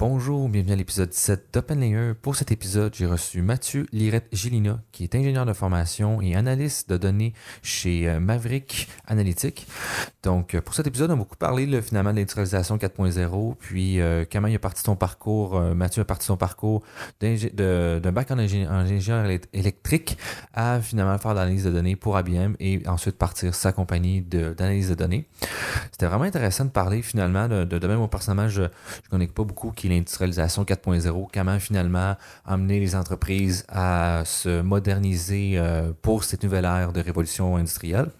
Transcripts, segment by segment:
Bonjour, bienvenue à l'épisode 17 d'OpenLayer. Pour cet épisode, j'ai reçu Mathieu Lirette-Gélina, qui est ingénieur de formation et analyste de données chez euh, Maverick Analytics. Donc, euh, pour cet épisode, on a beaucoup parlé finalement de l'industrialisation 4.0, puis euh, comment il a parti son parcours, Mathieu a parti son parcours d'un bac en ingé- en ingénieur élect- électrique à finalement faire de l'analyse de données pour IBM et ensuite partir sa compagnie d'analyse de, données. C'était vraiment intéressant de parler finalement de, de, de même, moi personnellement, je ne connais pas beaucoup qui l'industrialisation 4.0, comment finalement amener les entreprises à se moderniser euh, pour cette nouvelle ère de révolution industrielle.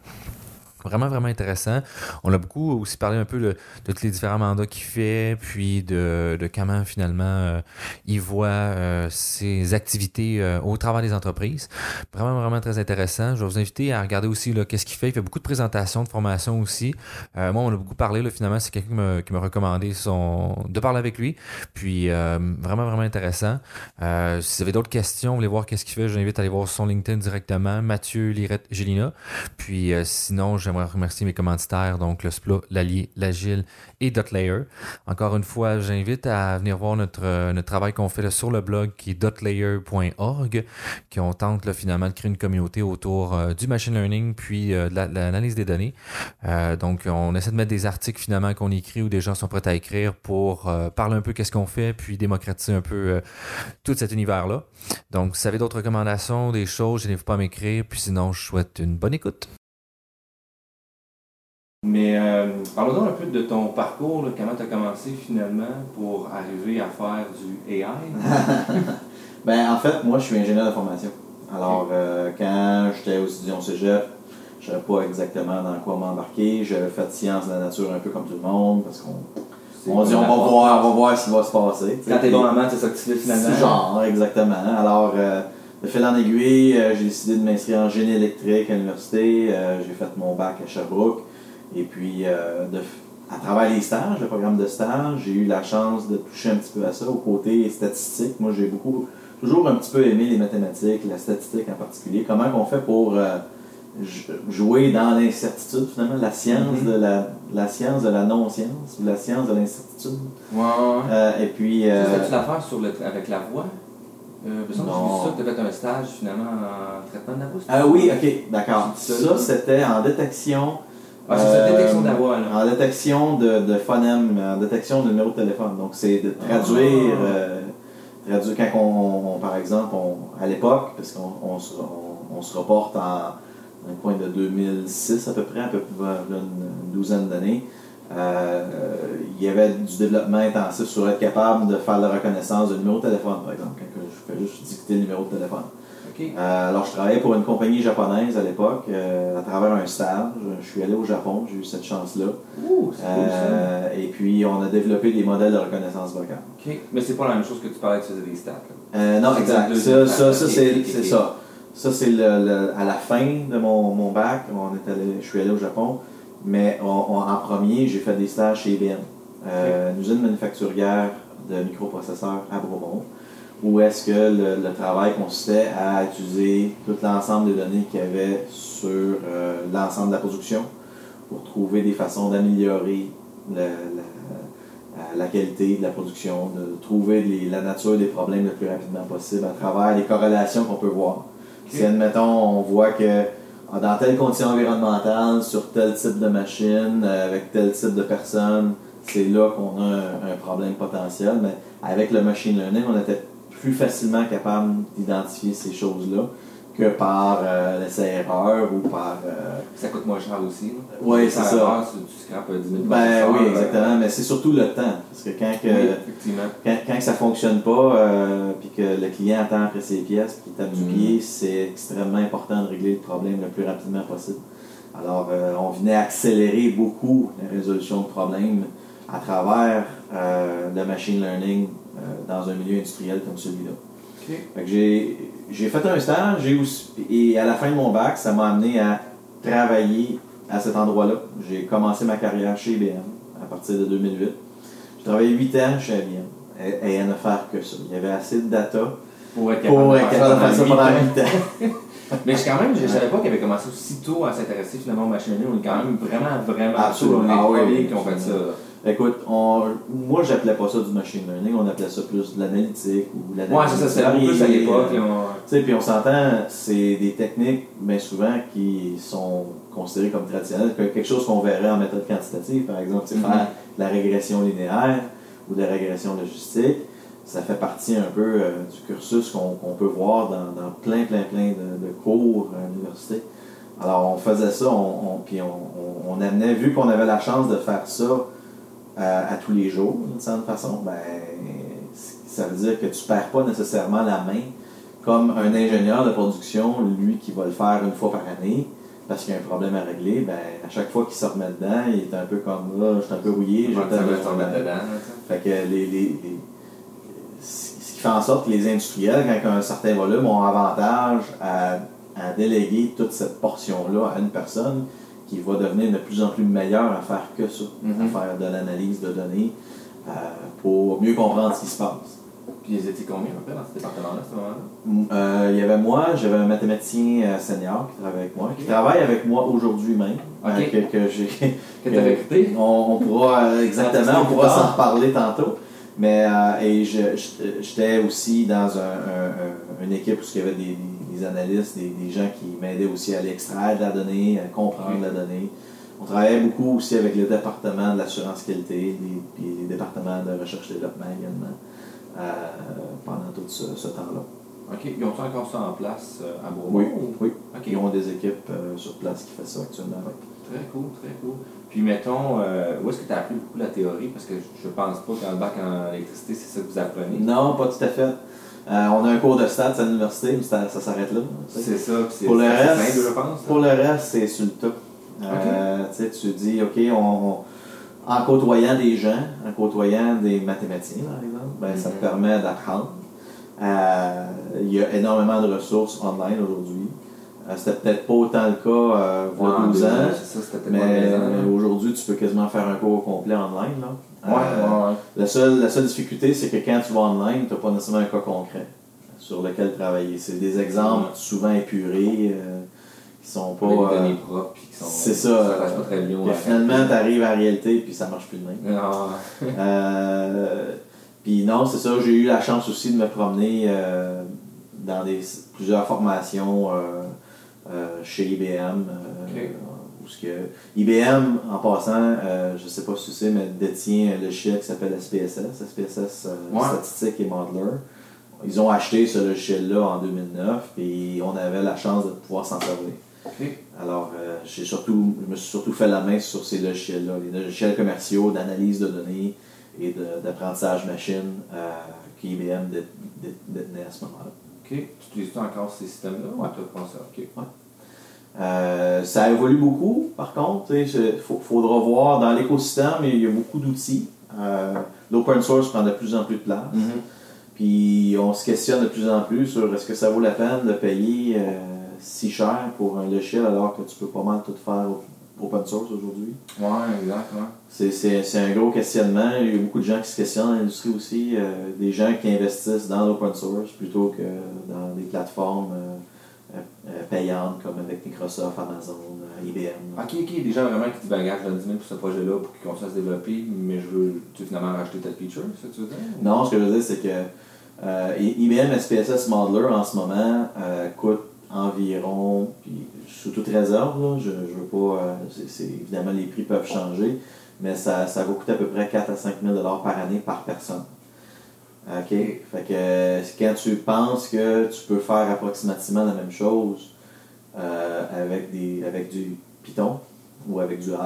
Vraiment, vraiment intéressant. On a beaucoup aussi parlé un peu de, tous les différents mandats qu'il fait, puis de, de comment finalement euh, il voit euh, ses activités euh, au travers des entreprises. Vraiment, vraiment très intéressant. Je vais vous inviter à regarder aussi qu'est-ce qu'il fait. Il fait beaucoup de présentations, de formations aussi. Moi, on a beaucoup parlé. Finalement, c'est quelqu'un qui m'a- recommandé de parler avec lui. Puis, vraiment, vraiment intéressant. Si vous avez d'autres questions, vous voulez voir qu'est-ce qu'il fait, je vous invite à aller voir son LinkedIn directement, Mathieu Lirette-Gélina. Puis, sinon, j'aimerais remercier mes commanditaires, donc le SPLA, l'Allier, l'Agile et Dotlayer. Encore une fois, j'invite à venir voir notre, euh, travail qu'on fait sur le blog qui est dotlayer.org, qui on tente finalement de créer une communauté autour euh, du machine learning puis euh, de la- de l'analyse des données. Donc, on essaie de mettre des articles finalement qu'on écrit ou des gens sont prêts à écrire pour parler un peu qu'est-ce qu'on fait, puis démocratiser un peu tout cet univers-là. Donc, si vous avez d'autres recommandations, des choses, n'hésitez pas à m'écrire. Puis sinon, je souhaite une bonne écoute. Mais euh, parlons un peu de ton parcours, là, comment tu as commencé finalement pour arriver à faire du AI. Ben, en fait, moi, je suis ingénieur de formation. Alors, euh, quand j'étais au étudiant au cégep, je savais pas exactement dans quoi m'embarquer. J'avais fait sciences de la nature un peu comme tout le monde, parce qu'on on dit on va voir, on va voir ce qui va se passer. Quand t'es bon en maths, c'est ça que tu fais C'est finalement. genre, exactement. Alors, euh, de fil en aiguille, euh, j'ai décidé de m'inscrire en génie électrique à l'université. Euh, j'ai fait mon bac à Sherbrooke. Et puis, euh, de, à travers les stages, le programme de stage, j'ai eu la chance de toucher un petit peu à ça, au côté statistique. Moi, j'ai beaucoup, toujours un petit peu aimé les mathématiques, la statistique en particulier. Comment on fait pour euh, jouer dans l'incertitude, finalement, la science, Mhm. de la, la science de la non-science, ou la science de l'incertitude. Ouais. Euh, et puis... Tu l'affaire sur le, avec la voix? Euh, parce que tu as fait un stage finalement en traitement de la voix. Ah oui, ok, d'accord. Ça, c'était en détection. Ah, c'est ça, euh, détection de la voix, là. En détection de, de phonème, en détection de numéro de téléphone. Donc, c'est de traduire, Ah. euh, traduire quand on, on- par exemple, on, à l'époque, parce qu'on on se, on, on se reporte en un point de 2006 à peu près, à peu près une douzaine d'années, euh, il y avait du développement intensif sur être capable de faire la reconnaissance de numéro de téléphone, par exemple, quand je fais juste dicter le numéro de téléphone. Euh, alors, je travaillais pour une compagnie japonaise à l'époque, euh, à travers un stage. Je suis allé au Japon, j'ai eu cette chance-là. Ouh, c'est cool ça. Euh, et puis, on a développé des modèles de reconnaissance vocale. Ok. Mais c'est pas la même chose que tu parlais que tu faisais des stats. Non, exact. Ça, c'est ça. Ça, c'est le, le- à la fin de mon, mon bac. On est allé, je suis allé au Japon. Mais on- on- en premier, j'ai fait des stages chez IBM, euh, une usine manufacturière de microprocesseurs à Bromont, où est-ce que le, le travail consistait à utiliser tout l'ensemble des données qu'il y avait sur euh, l'ensemble de la production pour trouver des façons d'améliorer la, la- la qualité de la production, de trouver les- la nature des problèmes le plus rapidement possible à travers les corrélations qu'on peut voir. Si, admettons, on voit que ah, dans telle condition environnementale, sur tel type de machine, euh, avec tel type de personne, c'est là qu'on a un, un problème potentiel. Mais avec le machine learning, on était plus facilement capable d'identifier ces choses-là que par euh, l'essai-erreur ou par... euh, Ça coûte moins cher aussi. Oui, c'est ça. erreur, tu scrapes euh, 10 000 Ben oui, euh, exactement. Mais c'est surtout le temps. Parce que quand, que, Oui, quand, quand ça fonctionne pas, euh, puis que le client attend après ses pièces, puis tape du Mm. pied, c'est extrêmement important de régler le problème le plus rapidement possible. Alors, on venait accélérer beaucoup la résolution de problèmes à travers euh, le machine learning euh, dans un milieu industriel comme celui-là. Ok. Fait que j'ai, fait un stage aussi, et à la fin de mon bac, ça m'a amené à travailler à cet endroit-là. J'ai commencé ma carrière chez IBM à partir de 2008. J'ai travaillé 8 ans chez IBM et, et à ne faire que ça. Il y avait assez de data Pour être pour être capable de faire de ça pendant pendant huit ans. 8 ans. Mais je, quand même, je savais pas qu'il avait commencé aussi tôt à s'intéresser finalement aux machines learning. On est quand même vraiment, vraiment Absolument. Ah les oui, qui ont fait ça. Écoute, on, moi, j'appelais pas ça du machine learning, on appelait ça plus de l'analytique ou de Ouais, c'est ça, c'était plus à l'époque. on- Tu sais, puis on s'entend, c'est des techniques, mais souvent, qui sont considérées comme traditionnelles, que- quelque chose qu'on verrait en méthode quantitative, par exemple, sais, Mhm. faire de la régression linéaire ou de la régression logistique, ça fait partie un peu euh, du cursus qu'on peut voir dans, dans plein, plein, plein de, de cours à l'université. Alors, on faisait ça, on, on- puis on amenait, vu qu'on avait la chance de faire ça à tous les jours, d'une certaine façon, ben, ça veut dire que tu perds pas nécessairement la main comme un ingénieur de production, lui qui va le faire une fois par année, parce qu'il y a un problème à régler, ben, à chaque fois qu'il se remet dedans, il est un peu comme là, je suis un peu rouillé, j'ai Ouais, ça peut-être va besoin se remettre dedans. Fait que les, les- les- ce qui fait en sorte que les industriels, quand ils ont un certain volume, ont avantage à, à déléguer toute cette portion-là à une personne qui va devenir de plus en plus meilleure à faire que ça, Mhm. à faire de l'analyse de données euh, pour mieux comprendre ce qui se passe. Puis ils étaient combien à peu près dans ce département-là, à ce moment-là? Euh, il y avait moi, j'avais un mathématicien euh, senior qui travaille avec moi, qui travaille avec moi aujourd'hui même, que, que j'ai Que t'as recruté? on, on pourra, exactement, on pourra s'en reparler tantôt. Mais euh, et je- je- j'étais aussi dans un, un- un- une équipe où il y avait des, des analystes, des, des gens qui m'aidaient aussi à l'extraire de la donnée, à comprendre la donnée. On travaillait beaucoup aussi avec le département de l'assurance qualité, les, puis les départements de recherche et développement également, euh, pendant tout ce, ce temps-là. Ok, ils ont encore ça en place euh, à Beaumont? Oui, ou- oui. Ok, Ils ont des équipes euh, sur place qui font ça actuellement. très cool, très cool. Puis mettons, euh, où est-ce que tu as appris beaucoup la théorie? Parce que je pense pas qu'en bac en électricité, c'est ça que vous apprenez. Non, pas tout à fait. Euh, on a un cours de stats à l'université, mais ça, ça s'arrête là. C'est ça, puis c'est Pour le reste- je pense. Pour le reste, c'est sur le top. Euh, tu dis, OK, on, on- en côtoyant des gens, en côtoyant des mathématiciens, par exemple, ben, ça te Mhm. permet d'apprendre. Euh, Il y a énormément de ressources online aujourd'hui. Euh, C'était peut-être pas autant le cas euh, il y a Ouais, 12 ans, C'est ça, c'était peut-être mais, pas deux ans, mais là. aujourd'hui, tu peux quasiment faire un cours complet online. Là. Ouais, Euh, ouais, la, seule, la seule difficulté, c'est que quand tu vas online, tu n'as pas nécessairement un cas concret sur lequel travailler. C'est des exemples souvent épurés euh, qui sont pas. Avec des euh, données propres, puis qui sont. c'est ça, euh, pas très bien. puis finalement, tu arrives à la réalité puis ça marche plus de même. Ah, Euh, puis non, c'est ça, j'ai eu la chance aussi de me promener euh, dans des, plusieurs formations euh, euh, chez IBM. euh, que, IBM, en passant, euh, je ne sais pas si tu sais, mais détient un logiciel qui s'appelle SPSS, SPSS euh, Ouais. Statistique et Modeler. Ils ont acheté ce logiciel-là en 2009 et on avait la chance de pouvoir s'en servir. Alors, euh, j'ai surtout, je me suis surtout fait la main sur ces logiciels-là, les logiciels commerciaux d'analyse de données et d'apprentissage machine euh, qu'IBM dé- dé- détenait à ce moment-là. Ok. Tu utilises encore ces systèmes-là ou Ouais. tu pas ça? Ok. Euh, ça évolue beaucoup, par contre. Il faudra voir dans l'écosystème, il y a beaucoup d'outils. Euh, L'open source prend de plus en plus de place. Puis on se questionne de plus en plus sur est-ce que ça vaut la peine de payer euh, si cher pour un logiciel alors que tu peux pas mal tout faire open source aujourd'hui. Ouais, exact, ouais. C'est- un gros questionnement. Il y a beaucoup de gens qui se questionnent dans l'industrie aussi. euh, des gens qui investissent dans l'open source plutôt que dans des plateformes euh, euh, payantes comme avec Microsoft, Amazon, IBM. Ok, ok, des gens vraiment qui je donne 10 000 pour ce projet-là pour qu'il continue à se développer, mais je veux tu veux finalement racheter telle feature, ça tu veux dire? Non, ce que je veux dire, c'est que IBM SPSS Modeler en ce moment coûte environ, puis sous toute réserve, là, je, je veux pas, euh, évidemment les prix peuvent changer, mais ça, ça va coûter à peu près 4 à 5 000 par année par personne. OK? Fait que quand tu penses que tu peux faire approximativement la même chose euh, avec, des, avec du Python ou avec du R,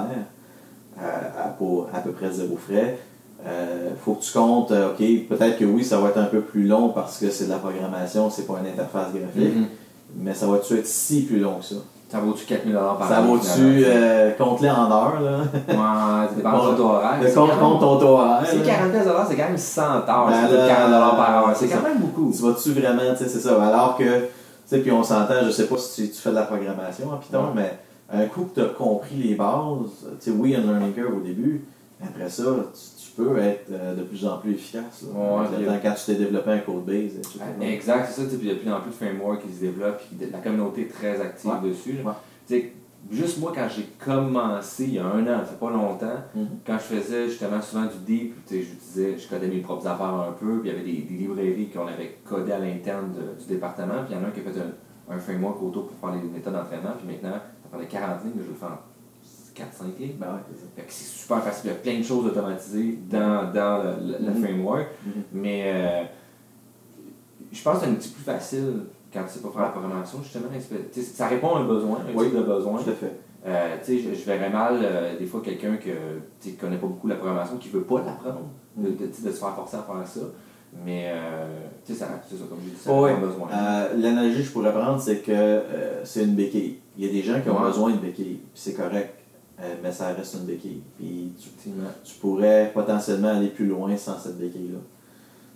euh, à, pour à peu près zéro frais, euh, faut que tu comptes, OK, peut-être que oui, ça va être un peu plus long parce que c'est de la programmation, c'est pas une interface graphique, Mhm. Mais ça va-tu être si plus long que ça? Ça vaut-tu 4 000 par ça vaut-tu, euh, compte-les en heures, là? Ouais, ça dépend de ton horaire. Le compte, ton taux horaire, C'est là. 40 pièces c'est quand même 100 heures. Ben c'est là, 40 par heure. C'est c'est quand ça. même beaucoup. Tu vas-tu vraiment, tu sais, c'est ça. Alors que, tu sais, puis on s'entend, je sais pas si tu, tu fais de la programmation en Python, Ouais. mais un coup que tu as compris les bases, tu sais, oui, un learning curve au début, après ça, tu peux être euh, de plus en plus efficace. là. Ouais, quand tu t'es développé un code base, etc. Exact, c'est ça. Puis il y a de plus en plus de frameworks qui se développent, puis la communauté est très active Ouais. dessus. Ouais. Juste moi, quand j'ai commencé il y a un an, fait pas longtemps, Mhm. quand je faisais justement souvent du deep, tu sais, je codais mes propres affaires un peu, puis il y avait des, des librairies qu'on avait codées à l'interne du département, puis il y en a un qui a fait un, un framework autour pour faire les méthodes d'entraînement, puis maintenant, ça prend 40 lignes, mais je le faire en 4-5 lignes. Ben ouais, c'est super facile, il y a plein de choses automatisées dans, dans le, le- le Mhm. framework, Mhm. mais euh, je pense que c'est un petit peu plus facile quand tu sais pas faire la programmation, justement. Ça répond à un besoin, un Oui. type de besoin. Tout à fait. Euh, tu sais, je, je verrais mal euh, des fois quelqu'un que tu sais, connaît pas beaucoup la programmation, qui veut pas l'apprendre, de, de, se faire forcer à faire ça. Mais tu sais, ça- c'est ça, comme j'ai dit, ça à un besoin. L'analogie que je pourrais prendre, c'est que c'est une béquille. Il y a des gens qui ont Ouais. besoin de béquille, c'est correct, euh, mais ça reste une béquille. Puis tu, tu pourrais potentiellement aller plus loin sans cette béquille-là.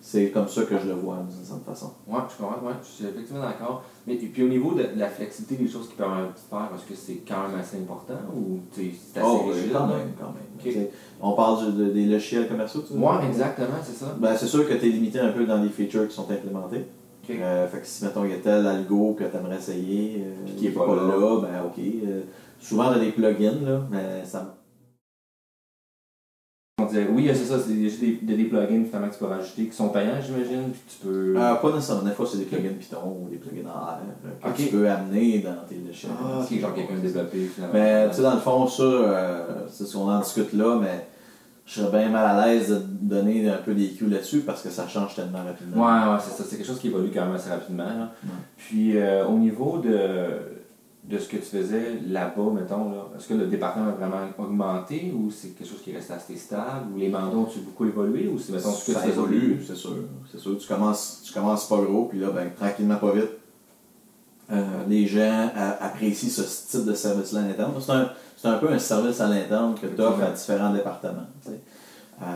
C'est comme ça que je le vois d'une certaine façon. Ouais, je comprends, ouais, je suis effectivement d'accord. Mais et puis au niveau de, de la flexibilité des choses qui de faire, est-ce que c'est quand même assez important ou c'est assez Oh, oui, rigide? quand même, quand même. Ok. Tu sais, On parle de- des logiciels commerciaux, tu Ouais, dire? exactement, c'est ça. Ben, c'est sûr que tu es limité un peu dans les features qui sont implémentés. Ok. Euh, fait que si, mettons, il y a tel algo que tu aimerais essayer, euh, qui est pas là. ben ok. Euh, souvent, as des plugins, là, mais ça On dirait, oui, c'est ça, c'est des, juste des, des, des plugins finalement que tu peux rajouter qui sont payants, j'imagine, puis tu peux. Euh, pas nécessairement. Des fois, c'est des plugins Python ou des plugins en R euh, que tu peux amener dans tes logiciels. Ah, genre quelqu'un développé finalement. Mais tu sais, dans le fond, ça, euh, c'est ce qu'on en discute là, mais je serais bien mal à l'aise de donner un peu des cues là-dessus parce que ça change tellement rapidement. Ouais, ouais, c'est ça. C'est quelque chose qui évolue quand même assez rapidement. Ouais. Puis euh, au niveau de, de ce que tu faisais là-bas, mettons, là, est-ce que le département a vraiment augmenté ou c'est quelque chose qui reste assez stable ou les mandats ont-ils beaucoup évolué ou c'est mettons ce que ça évolue, c'est sûr. C'est sûr. Tu commences, tu commences pas gros, puis là, ben, tranquillement, pas vite, euh, les gens a- apprécient ce type de service-là à l'interne. C'est un, c'est un peu un service à l'interne que tu offres à différents départements. tu sais. Euh,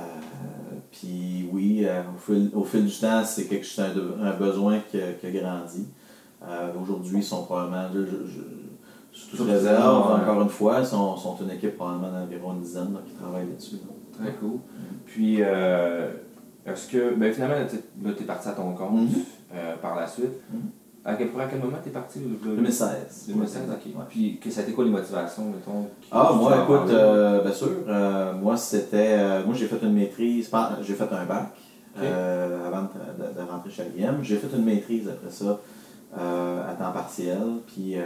puis oui, euh, au, fil, au fil du temps, c'est quelque un, besoin qui a grandi. Euh, Aujourd'hui, ils sont probablement, je, je, je- sous toute réserve, encore une fois, ils sont, sont une équipe probablement d'environ une dizaine là, qui travaille là-dessus. là. Très cool. Puis euh, est-ce que, ben finalement, tu es parti à ton compte Mhm. euh, par la suite. Mhm. À quel, à quel moment tu es parti? le- 2016. 2016, ok. Ouais. Puis que ça a été quoi les motivations, mettons? Ah, moi, écoute, euh, bien sûr. euh, moi, c'était. euh, moi, j'ai fait une maîtrise. J'ai fait un bac avant de, de- de rentrer chez IBM. J'ai fait une maîtrise après ça à temps partiel. Puis, euh,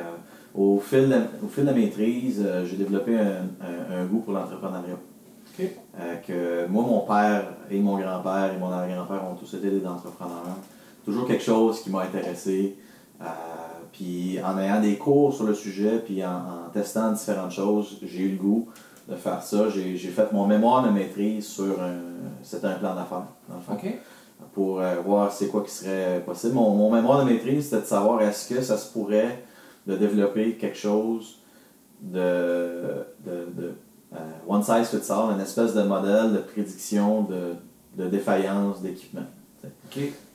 au, fil de, au fil de la maîtrise, euh, j'ai développé un, un- un goût pour l'entrepreneuriat. Euh, que moi, mon père et mon grand-père et mon arrière-grand-père ont tous été des entrepreneurs. Toujours quelque chose qui m'a intéressé. Euh, puis en ayant des cours sur le sujet, puis en, en testant différentes choses, j'ai eu le goût de faire ça. J'ai fait mon mémoire de maîtrise sur un. C'était un plan d'affaires, dans le fond Ok. Pour euh, voir c'est quoi qui serait possible. Mon, mon mémoire de maîtrise, c'était de savoir est-ce que ça se pourrait de développer quelque chose de, de, de euh, one size fits all, une espèce de modèle de prédiction de, de défaillance d'équipement.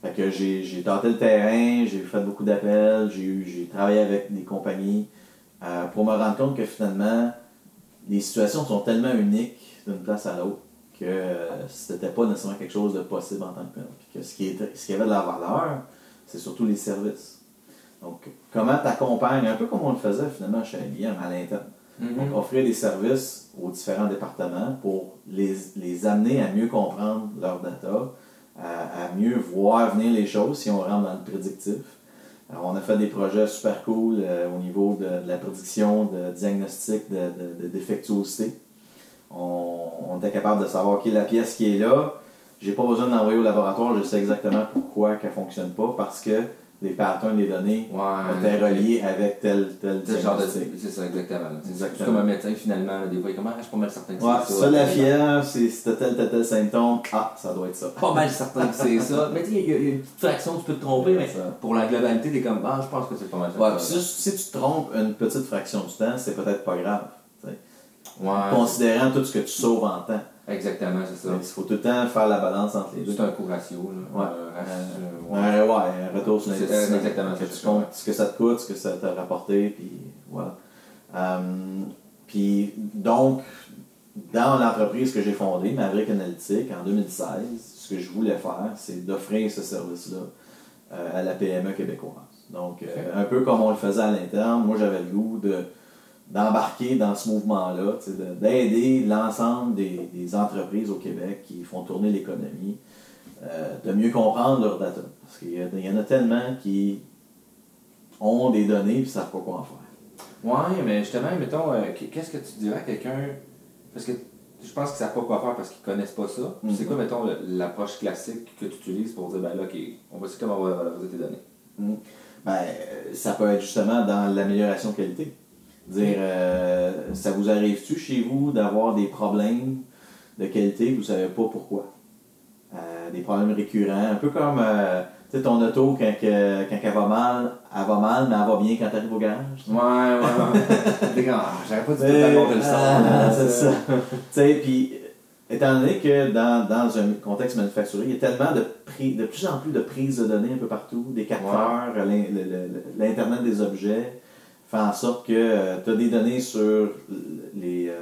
Fait que j'ai tenté le terrain, j'ai fait beaucoup d'appels, j'ai travaillé avec des compagnies euh, pour me rendre compte que finalement, les situations sont tellement uniques d'une place à l'autre que c'était pas nécessairement quelque chose de possible en tant que tel. Puis que ce qui, était, ce qui avait de la valeur, c'est surtout les services. Donc, comment tu accompagnes, un peu comme on le faisait finalement chez IBM à l'interne. Donc, Mhm. offrir des services aux différents départements pour les, les amener à mieux comprendre leur data, à, à mieux voir venir les choses si on rentre dans le prédictif. Alors, on a fait des projets super cool euh, au niveau de, de la prédiction, de diagnostic, de, de- de défectuosité. On, on était capable de savoir qui est la pièce qui est là. J'ai pas besoin de l'envoyer au laboratoire, je sais exactement pourquoi qu'elle fonctionne pas, parce que les patterns des données Ouais. étaient reliés avec tel, tel genre de. C'est ça, exactement. C'est comme un médecin, finalement, des fois, il est comme, ah, je suis pas mal certain que Ouais, c'est ça, la fièvre, t'as tel, tel, tel symptôme, ah, ça doit être ça. Pas mal certain que c'est ça. Mais tu sais, il y, a il y a une petite fraction, tu peux te tromper, mais Ça. pour la globalité, t'es comme, ah, je pense que c'est pas mal Ouais, certain. puis si, si tu te trompes une petite fraction du temps, c'est peut-être pas grave. Ouais, Considérant tout ce que tu sauves en temps. exactement, c'est ça. Il faut tout le temps faire la balance entre les deux. C'est un coût ratio. Là. Ouais. Euh, ouais. ouais, ouais, un retour sur l'investissement. exactement Que tu comptes ce que ça te coûte, ce que ça t'a rapporté, puis voilà. Euh, puis donc, dans l'entreprise que j'ai fondée, Maverick Analytique, en 2016, ce que je voulais faire, c'est d'offrir ce service-là euh, à la PME québécoise. Donc, euh, un peu comme on le faisait à l'interne, moi j'avais le goût de, d'embarquer dans ce mouvement-là, d'aider l'ensemble des, des entreprises au Québec qui font tourner l'économie, euh, de mieux comprendre leurs data. Parce qu'il y, en a tellement qui ont des données et ne savent pas quoi en faire. Ouais, mais justement, mettons, euh, qu'est-ce que tu dirais à quelqu'un? Parce que je pense qu'ils savent pas quoi faire parce qu'ils connaissent pas ça. Mhm. C'est quoi, mettons, l'approche classique que tu utilises pour dire, ben là, ok, on va essayer comment on va valoriser tes données? Ben, euh, ça peut être justement dans l'amélioration de qualité. Dire, euh, ça vous arrive-tu chez vous d'avoir des problèmes de qualité que vous ne savez pas pourquoi? Euh, des problèmes récurrents, un peu comme euh, ton auto, quand, que- quand elle va mal, elle va mal, mais elle va bien quand tu arrives au garage. Ouais, ouais, ouais. J'aurais pas Eh, tout le son. ah, c'est ça. tu sais, puis, étant donné que dans, dans un contexte manufacturier, il y a tellement de, pri- de plus en plus de prises de données un peu partout, des capteurs, l'Internet des objets, fait en sorte que tu as des données sur les, euh,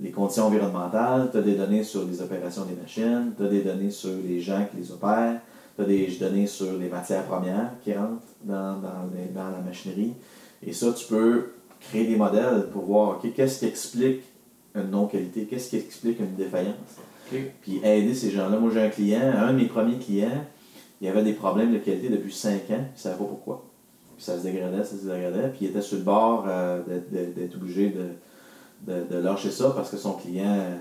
les conditions environnementales, tu as des données sur les opérations des machines, tu as des données sur les gens qui les opèrent, tu as des données sur les matières premières qui rentrent dans, dans, les- dans la machinerie. Et ça, tu peux créer des modèles pour voir, OK, qu'est-ce qui explique une non-qualité, qu'est-ce qui explique une défaillance? Puis aider ces gens-là. Moi, j'ai un client, un de mes premiers clients, il avait des problèmes de qualité depuis 5 ans, il ne savait pas pourquoi. Puis ça se dégradait, ça se dégradait, puis il était sur le bord euh, d'être- obligé de, de, de lâcher ça parce que son client euh,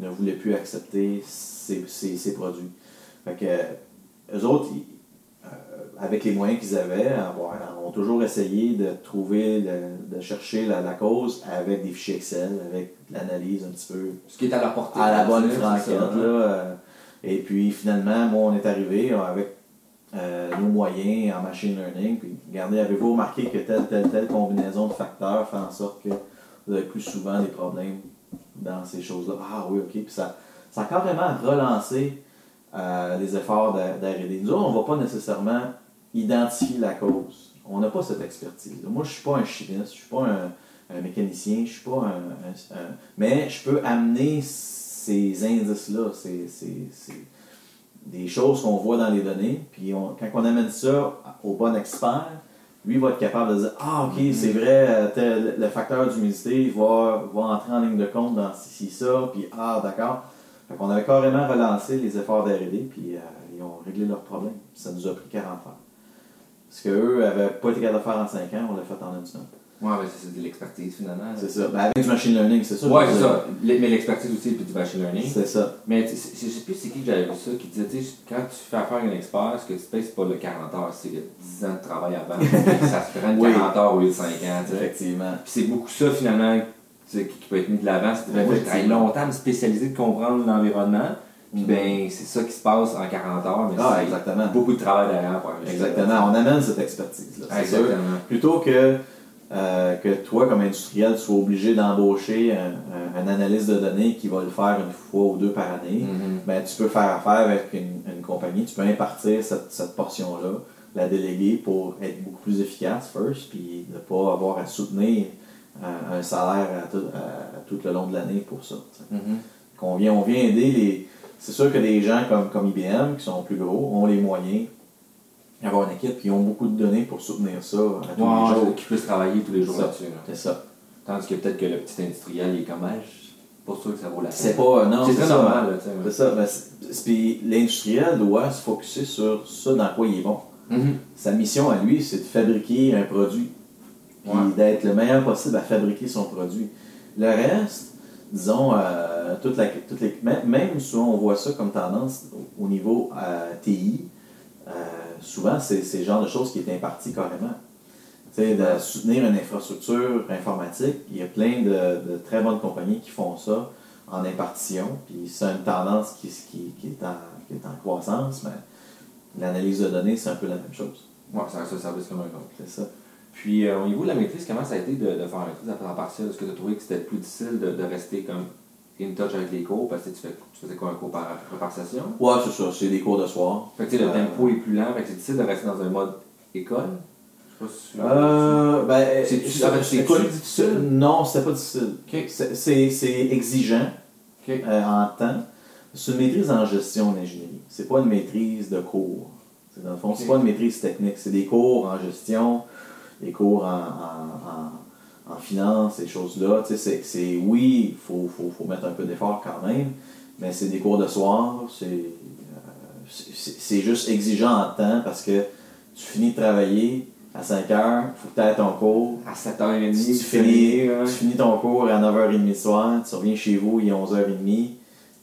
ne voulait plus accepter ses, ses- ses produits. Fait que, eux autres, ils- euh, avec les moyens qu'ils avaient, ont toujours essayé de trouver, le- de chercher la, la cause avec des fichiers Excel, avec de l'analyse un petit peu Ce qui est à la portée. à la bonne c'est ça, franquette. hein. Là, et puis finalement, moi, on est arrivé avec euh, nos moyens en machine learning. Puis regardez, avez-vous remarqué que telle, telle, telle combinaison de facteurs fait en sorte que vous avez plus souvent des problèmes dans ces choses-là? Ah oui, ok. Puis ça, ça a carrément relancé euh, les efforts d'R&D. Nous on ne va pas nécessairement identifier la cause. On n'a pas cette expertise. Moi, je ne suis pas un chimiste, je ne suis pas un, mécanicien, je suis pas un, un- un- Mais je peux amener ces indices-là, ces, ces- ces- des choses qu'on voit dans les données, puis on- quand on amène ça au bon expert, lui va être capable de dire Ah, ok, c'est vrai, tel- le facteur d'humidité va, va entrer en ligne de compte dans ci, ça, puis ah, d'accord. Fait qu'on avait carrément relancé les efforts d'R&D, puis euh, ils ont réglé leurs problèmes. Ça nous a pris 40 ans. Ce qu'eux n'avaient pas été capables de faire en 5 ans, on l'a fait en un an. Ouais, mais c'est c'est de l'expertise finalement. C'est ça. Ben, avec du machine learning, c'est ça. Ouais, c'est ça. Mais l'expertise aussi, puis du machine learning. C'est ça. Mais je sais plus c'est qui que j'avais vu ça, qui disait, tu sais, quand tu fais affaire avec un expert, ce que tu payes, c'est pas le 40 heures, c'est le 10 ans de travail avant. ça se prend Oui. 40 heures au lieu de 5 ans. Effectivement. Puis c'est beaucoup ça, finalement, qui, peut être mis de l'avant. C'est de Oui, je travaille longtemps à me spécialiser, de comprendre l'environnement. Puis Mhm. ben, c'est ça qui se passe en 40 heures, mais Ah, c'est exactement. beaucoup de travail derrière pour. Exactement. On amène cette expertise-là. Plutôt que, euh, que toi, comme industriel, tu sois obligé d'embaucher un, un- un analyste de données qui va le faire une fois ou deux par année, Mhm. ben, tu peux faire affaire avec une, une compagnie, tu peux impartir cette, cette portion-là, la déléguer pour être beaucoup plus efficace, first, puis ne pas avoir à soutenir euh, un salaire à tout, à tout le long de l'année pour ça. sais. Mhm. Qu'on vient, on vient aider les. C'est sûr que des gens comme, comme IBM, qui sont plus gros, ont les moyens d'avoir une équipe, qui ont beaucoup de données pour soutenir ça à tous Ouais, les jours. qui puisse travailler tous les jours là-dessus. là. C'est ça. Tandis que peut-être que le petit industriel, il est comme, pas sûr que ça vaut la peine. C'est pas. Non, C'est c'est très normal. C'est ça. Ben, puis l'industriel doit se focuser sur ça dans quoi il est bon. Mhm. Sa mission à lui, c'est de fabriquer un produit. Puis Ouais. d'être le meilleur possible à fabriquer son produit. Le reste, disons, euh, toute la, toutes les, même, même souvent on voit ça comme tendance au, au niveau euh, TI, euh, souvent c'est c'est le genre de choses qui est imparti carrément. Tu sais, de soutenir une infrastructure informatique, il y a plein de, de très bonnes compagnies qui font ça en impartition, puis c'est une tendance qui, qui, qui est en, qui est en croissance, mais l'analyse de données, c'est un peu la même chose. Ouais, ça reste un service comme un autre. C'est ça. Puis euh, au niveau de la maîtrise, comment ça a été de, de faire une maîtrise à temps partiel? Est-ce que tu as trouvé que c'était plus difficile de, de rester comme in touch avec les cours? Parce que tu, fais, tu faisais quoi, un cours par, par session? Ouais, c'est ça, c'est des cours de soir. Fait que le Euh, tempo est plus lent, fait que c'est difficile de rester dans un mode école? Euh, ben, C'est- euh, écoute, plus difficile? Non, c'était pas difficile. C'est- exigeant euh, en temps. C'est une maîtrise en gestion d'ingénierie. C'est pas une maîtrise de cours. C'est, Dans le fond, c'est pas une maîtrise technique. C'est des cours en gestion, des cours en, en, en, en finance, ces choses-là. Tu sais, c'est, c'est- oui, il faut, faut, faut mettre un peu d'effort quand même, mais c'est des cours de soir. C'est, euh, c'est, juste exigeant en temps parce que tu finis de travailler à 5 heures, il faut que tu aies ton cours. À 7h30, Tu, tu finis, tu finis ton cours à 9h30 le soir, tu reviens chez vous, il est 11h30,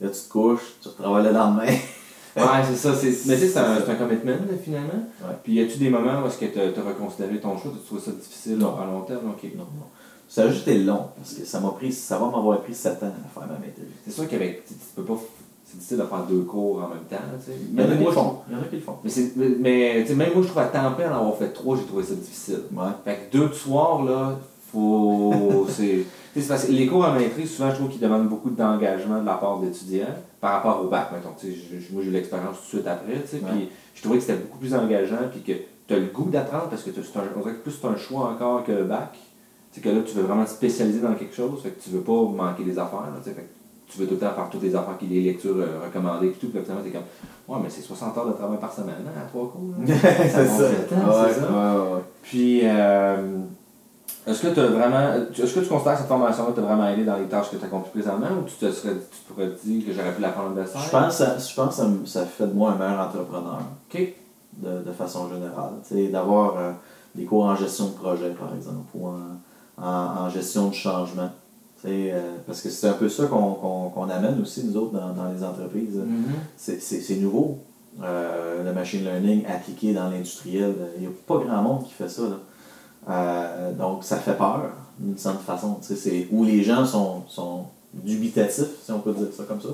là tu te couches, tu retravailles le lendemain. Ouais, c'est ça. c'est- Mais tu sais, c'est un, commitment, là, finalement. Ouais. Puis y a-tu des moments où est-ce que tu as reconsidéré ton choix? Tu trouves ça difficile Non. à long terme? Ok. Non, non. Ça a juste été long, parce que ça m'a pris, ça va m'avoir pris 7 ans à faire ma maîtrise. C'est sûr qu'avec. Tu peux pas. C'est difficile de faire deux cours en même temps, tu sais. Il y en a qui le font. Il y en a qui le font. Mais, c'est- mais, mais, tu sais, même moi, je trouve à temps plein, en avoir fait trois, j'ai trouvé ça difficile. Ouais. Fait que deux de soir, là, faut. c'est. C'est parce que les cours en maîtrise, souvent, je trouve qu'ils demandent beaucoup d'engagement de la part d'étudiants par rapport au bac. Mettons, je- moi, j'ai eu l'expérience tout de suite après, Ouais. puis je trouvais que c'était beaucoup plus engageant, puis que tu as le goût d'apprendre parce que c'est un, on dirait que plus c'est un choix encore que le bac. C'est que là, tu veux vraiment te spécialiser dans quelque chose, fait que tu veux pas manquer des affaires, là, fait que tu veux tout le temps faire toutes les affaires, qui les lectures euh, recommandées, puis tout, puis finalement, t'es comme, ouais, mais c'est 60 heures de travail par semaine, hein, à trois cours. là. c'est Ça temps, Ouais, c'est ça. ouais. Puis, euh, est-ce que tu as vraiment. Est-ce que tu considères que cette formation-là t'a vraiment aidé dans les tâches que tu accomplis présentement ou tu te serais tu pourrais te dire que j'aurais pu l'apprendre de ça? Je pense, que ça- je pense que ça, ça fait de moi un meilleur entrepreneur. Ok. de, de façon générale. D'avoir euh, des cours en gestion de projet, par exemple, ou en, en, en gestion de changement. Euh, parce que c'est un peu ça qu'on qu'on- qu'on amène aussi, nous autres, dans, dans les entreprises. Mhm. C'est- C'est c'est nouveau, euh, le machine learning appliqué dans l'industriel. Il n'y a pas grand monde qui fait ça. là. Euh, donc, ça fait peur, d'une certaine façon. C'est où les gens sont, sont dubitatifs, si on peut dire ça comme ça.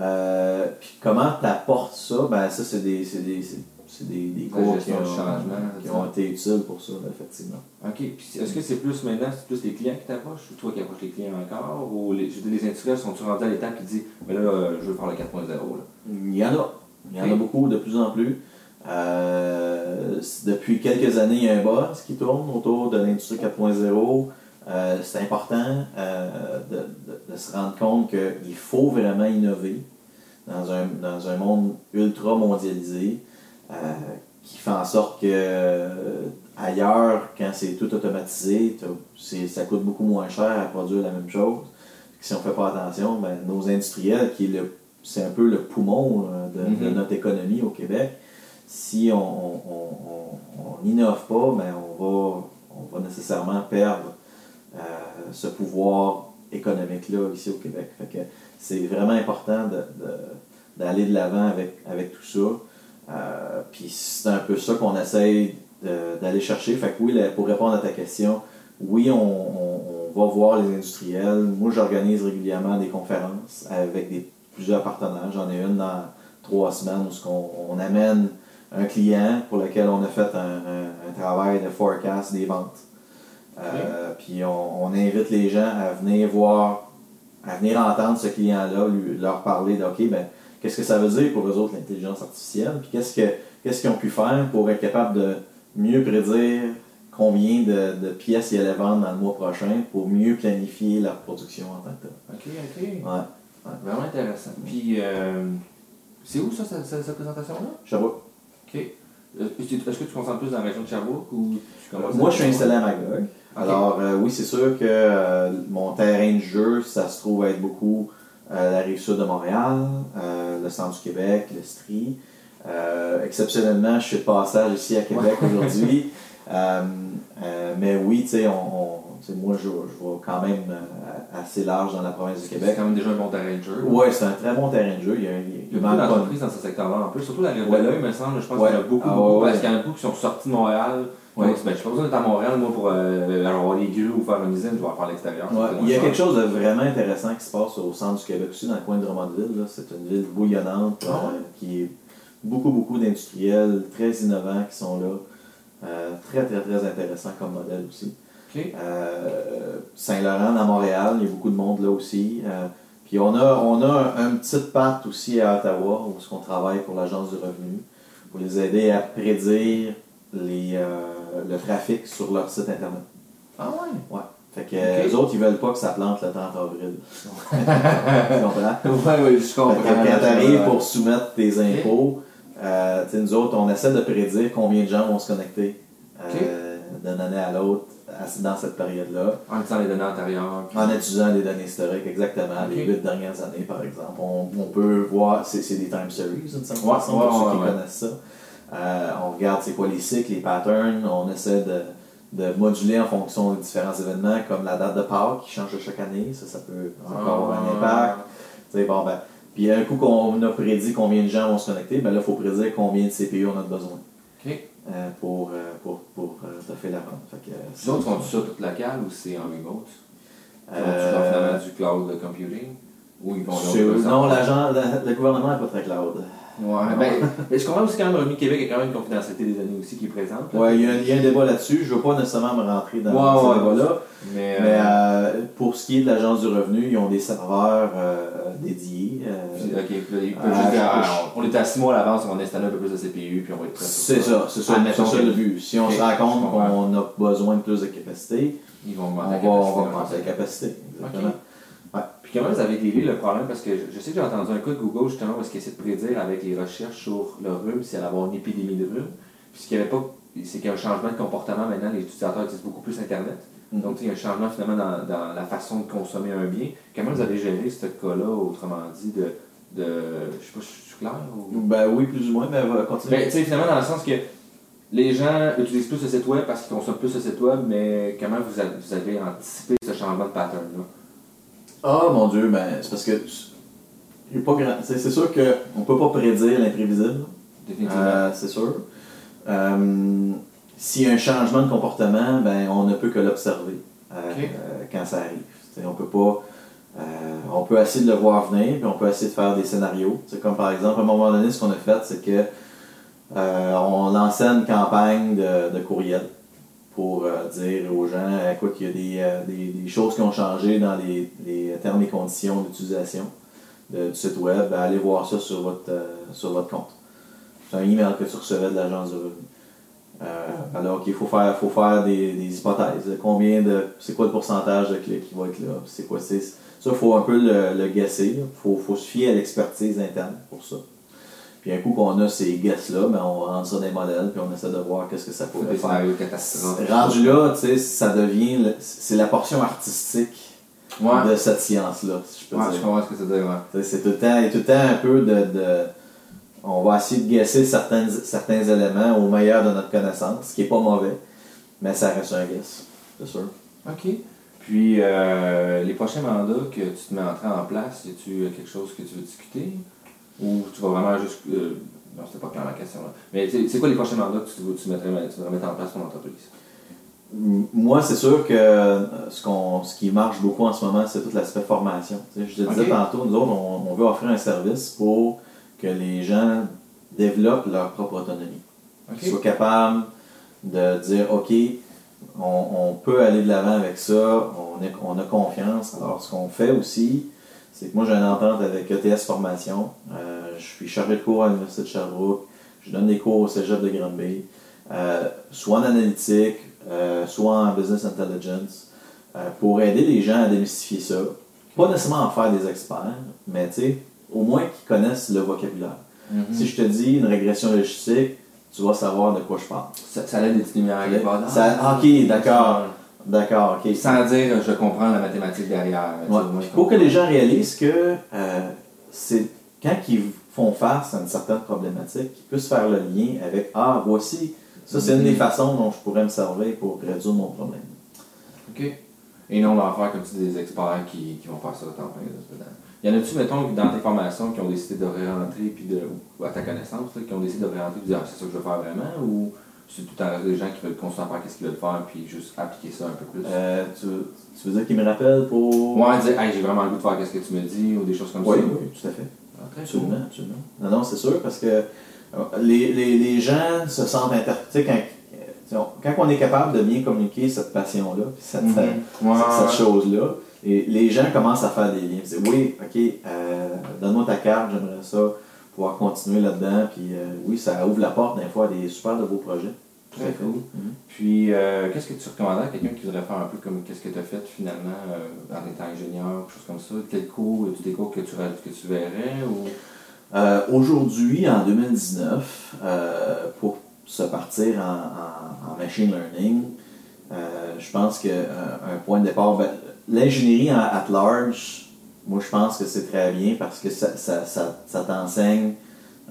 Euh, puis comment tu apportes ça, ben ça c'est des, c'est des, c'est- des, des cours qui ont, changement, qui ont été utiles pour ça, effectivement. Ok. Puis est-ce que c'est plus maintenant, c'est plus les clients qui t'approchent ou toi qui approches les clients encore Ou les, je veux dire, les industriels sont-tu rendus à l'étape qui dit, mais là, euh, je veux faire le 4.0 là? Il y en a. Il y en a beaucoup, de plus en plus. Euh, depuis quelques années, il y a un buzz qui tourne autour de l'industrie 4.0. Euh, c'est important euh, de, de- de se rendre compte qu'il faut vraiment innover dans un, dans un monde ultra mondialisé euh, qui fait en sorte que ailleurs, quand c'est tout automatisé, ça coûte beaucoup moins cher à produire la même chose. Si on ne fait pas attention, ben, nos industriels, qui est le c'est un peu le poumon de, de Mhm. notre économie au Québec. Si on on- on- n'innove pas, ben on, va, on va nécessairement perdre euh, ce pouvoir économique-là ici au Québec. C'est vraiment important de- de- d'aller de l'avant avec, avec tout ça. Euh, Puis c'est un peu ça qu'on essaye d'aller chercher. Fait que oui, pour répondre à ta question, oui, on, on- va voir les industriels. Moi, j'organise régulièrement des conférences avec plusieurs partenaires. J'en ai une dans trois semaines où on amène un client pour lequel on a fait un, un- un travail de forecast des ventes. Euh, Puis on, on invite les gens à venir voir, à venir entendre ce client-là, leur parler de OK, ben, qu'est-ce que ça veut dire pour eux autres l'intelligence artificielle, puis qu'est-ce que qu'est-ce qu'ils ont pu faire pour être capable de mieux prédire combien de, de pièces ils allaient vendre dans le mois prochain pour mieux planifier leur production en tant que tel. Ok, ok. Ouais. Vraiment intéressant. Puis, euh, c'est où ça, cette, cette- cette présentation-là? Sherbrooke. Ok. Euh, Est-ce que tu te concentres plus dans la région de Sherbrooke ou tu commences Moi, à- je suis installé à Magog. Alors, euh, oui, c'est sûr que euh, mon terrain de jeu, ça se trouve être beaucoup euh, la rive sud de Montréal, le centre du Québec, l'Estrie. Euh, exceptionnellement, je suis de passage ici à Québec aujourd'hui. Mais oui, tu sais, on, moi, je, je vais quand même euh, assez large dans la province du C'est Québec. quand même déjà un bon terrain de jeu. Oui, c'est un très bon terrain de jeu. Il y a, il y a- Il il beaucoup d'entreprises dans ce secteur-là un peu, surtout la rive Ouais. de l'œil, me semble. Je pense Ouais. qu'il y en a beaucoup, Ah, beaucoup, ouais, parce qu'il y en a beaucoup qui sont sortis de Montréal. Donc, ben, je n'ai pas besoin d'être à Montréal, moi, pour euh, avoir des grues ou faire une usine, je vais en faire à l'extérieur. Ouais, C'est il y a quelque chose de vraiment intéressant qui se passe au centre du Québec aussi, dans le coin de Drummondville. C'est une ville bouillonnante Ah euh, qui est beaucoup, beaucoup d'industriels très innovants qui sont là. Euh, très, très, très intéressant comme modèle aussi. Euh, Saint-Laurent, à Montréal, il y a beaucoup de monde là aussi. Euh, puis on a, on a un, un petit part aussi à Ottawa où on travaille pour l'Agence du revenu pour les aider à prédire les, euh, le trafic sur leur site internet. Ah ouais? Ouais. Fait que Ok. les autres, ils veulent pas que ça plante le 30 avril. tu comprends? Ouais, ouais, je Fait comprends. que quand tu arrives pour soumettre tes impôts, euh, nous autres, on essaie de prédire combien de gens vont se connecter euh, d'une année à l'autre dans cette période-là. En utilisant les données antérieures. En utilisant les données historiques, exactement, les huit dernières années, par exemple. On, on peut voir, c'est c'est des time series, d'une certaine Ouais, façon, ouais, pour ceux qui connaissent ça. Euh, on regarde c'est quoi les cycles, les patterns, on essaie de, de moduler en fonction des différents événements, comme la date de Pâques qui change chaque année, ça, ça peut encore avoir un impact. Tu sais, bon, ben, puis un coup qu'on a prédit combien de gens vont se connecter, ben là, il faut prédire combien de CPU on a besoin. Euh, pour, euh, pour, pour euh, te faire la vente. Fait que, euh, Les autres font ça toute local ou c'est en remote? Ils Euh, du cloud computing? Ou ils vont non, l'agent, la- le gouvernement n'est pas très cloud. Ouais, ben, mais je comprends aussi quand même Revenu Québec, a quand même une confidentialité des données aussi qui est présente. là. Ouais, il y, a un- il y a un débat là-dessus. Je ne veux pas nécessairement me rentrer dans Ouais, ce ouais, débat-là. Mais, Mais euh, euh, pour ce qui est de l'Agence du revenu, ils ont des serveurs euh, dédiés. euh, puis, ok, puis là, il peut Ah, juste dire, je- ah, on est à 6 mois à l'avance, on va installer un peu plus de CPU, puis on va être prêt. c'est ça, c'est ça, c'est ça le but. Si on se rend compte qu'on a besoin de plus de capacité, Ils vont on augmenter va, la capacité. on va augmenter la capacité. Exactement. Puis comment vous avez dérivé le problème? Parce que je, je sais que j'ai entendu un cas de Google justement où est-ce qu'ils essaient de prédire avec les recherches sur le rhume s'il allait avoir une épidémie de rhume. Puis ce qu'il n'y avait pas, c'est qu'il y a un changement de comportement maintenant, les utilisateurs utilisent beaucoup plus Internet. Donc il y a un changement finalement dans, dans la façon de consommer un bien. Comment vous avez géré ce cas-là, autrement dit, de. de je sais pas, je suis clair? Ou... Ben oui, plus ou moins, mais va continuer. Ben, tu sais, finalement, dans le sens que les gens utilisent plus le site web parce qu'ils consomment plus le site web, mais comment vous avez, vous avez anticipé ce changement de pattern-là? Ah mon Dieu, ben c'est parce que il pas grand. C'est c'est sûr qu'on ne peut pas prédire l'imprévisible. Définitivement. Euh, c'est sûr. Euh, S'il y a un changement de comportement, ben, on ne peut que l'observer euh, euh, quand ça arrive. T'sais, on peut pas. euh, on peut essayer de le voir venir, puis on peut essayer de faire des scénarios. C'est comme par exemple, à un moment donné, ce qu'on a fait, c'est que on lançait une campagne de, de courriel pour dire aux gens, écoute, qu'il y a des, des, des choses qui ont changé dans les, les termes et conditions d'utilisation du site web. Ben, allez voir ça sur votre, sur votre compte. C'est un email que tu recevais de l'agence de revenu. Euh, alors qu'il faut faire, faut faire des, des hypothèses. Combien de. C'est quoi le pourcentage de clics qui va être là? C'est quoi? C'est, ça, il faut un peu le, le guesser. Il faut, faut se fier à l'expertise interne pour ça. Puis un coup qu'on a ces guesses-là, ben, on rentre ça dans les modèles, puis on essaie de voir qu'est-ce que ça pourrait faire. Rendu là, tu sais, ça devient. C'est la portion artistique Ouais, de cette science-là, si je peux ouais, dire. je comprends ce que ça veut dire. ouais. Tu sais, C'est tout tout le temps un peu de, de- On va essayer de guesser certains, certains éléments au meilleur de notre connaissance, ce qui n'est pas mauvais, mais ça reste un guess, c'est sûr. OK. Puis, euh, les prochains mandats que tu te entrer en place, y a-tu quelque chose que tu veux discuter? Ou tu vas vraiment juste. euh, non, c'était pas clair la question. Là. Mais tu c'est quoi les prochains mandats que tu, veux- tu, mettrais, tu voudrais mettre en place pour ton entreprise? Moi, c'est sûr que euh, ce, qu'on, ce qui marche beaucoup en ce moment, c'est tout l'aspect formation. Tu sais, je te disais tantôt, nous autres, on, on veut offrir un service pour que les gens développent leur propre autonomie. Qu'ils soient capables de dire, OK, on, on peut aller de l'avant avec ça, on, est- on a confiance. Alors, ce qu'on fait aussi, c'est que moi, j'ai une entente avec ETS Formation. Euh, je suis chargé de cours à l'Université de Sherbrooke. Je donne des cours au Cégep de Granby, euh, soit en analytique, euh, soit en business intelligence, pour aider les gens à démystifier ça. Pas nécessairement en faire des experts, mais tu sais, au moins qu'ils connaissent le vocabulaire. Si je te dis une régression logistique, tu vas savoir de quoi je parle. Ça, ça des petites lumières part. Ça- ok, d'accord. D'accord, ok. Sans dire je comprends la mathématique derrière. Ouais. au Puis pour que les gens réalisent que euh, c'est quand ils font face à une certaine problématique, ils puissent faire le lien avec Ah, voici, ça c'est une des façons dont je pourrais me servir pour résoudre mon problème. OK. Et non d'en faire comme dis, des experts qui, qui vont faire ça à temps plein. Y en a-tu, mettons, dans tes formations qui ont décidé de réentrer, puis de, ou à ta connaissance, là, qui ont décidé de réentrer et de dire ah, c'est ça que je veux faire vraiment, ou c'est tout temps des gens qui veulent continuer à faire ce qu'ils veulent faire, puis juste appliquer ça un peu plus? Euh, tu, tu veux dire qu'ils me rappellent pour. Ouais, dire hey, j'ai vraiment le goût de faire ce que tu me dis, ou des choses comme Oui, ça. oui, tout à fait. Ah, très Absolument, cool. absolument. Non, non, c'est sûr, parce que euh, les, les, les gens se sentent interprétés quand, euh, quand on est capable de bien communiquer cette passion-là, cette, Mhm. cette- Ouais, cette ouais. chose-là, et les gens commencent à faire des liens. Ils disent, oui, ok, euh, donne-moi ta carte, j'aimerais ça, pouvoir continuer là-dedans, puis euh, oui, ça ouvre la porte des fois à des super de beaux projets. Très cool. Mhm. Puis, euh, qu'est-ce que tu recommanderais à quelqu'un qui voudrait faire un peu comme qu'est-ce que tu as fait finalement euh, en étant ingénieur, quelque chose comme ça? Quel cours, tu des cours que tu, que tu verrais ou... Euh, Aujourd'hui, en 2019, euh, pour se partir en, en- en machine learning, je pense qu'un un point de départ, ben, l'ingénierie at large, moi je pense que c'est très bien parce que ça, ça, ça, ça t'enseigne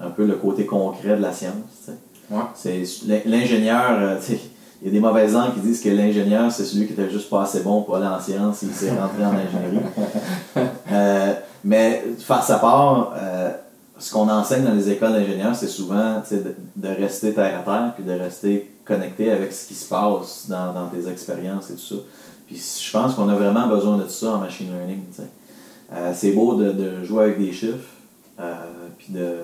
un peu le côté concret de la science. Ouais. L'ingénieur, euh, il y a des mauvaises langues qui disent que l'ingénieur, c'est celui qui était juste pas assez bon pour aller en science, il s'est rentré en ingénierie. Euh, mais face à part, euh, ce qu'on enseigne dans les écoles d'ingénieurs, c'est souvent de rester terre à terre, puis de rester connecté avec ce qui se passe dans, dans tes expériences et tout ça. Puis je pense qu'on a vraiment besoin de tout ça en machine learning. Euh, c'est beau de, de jouer avec des chiffres, euh, puis de,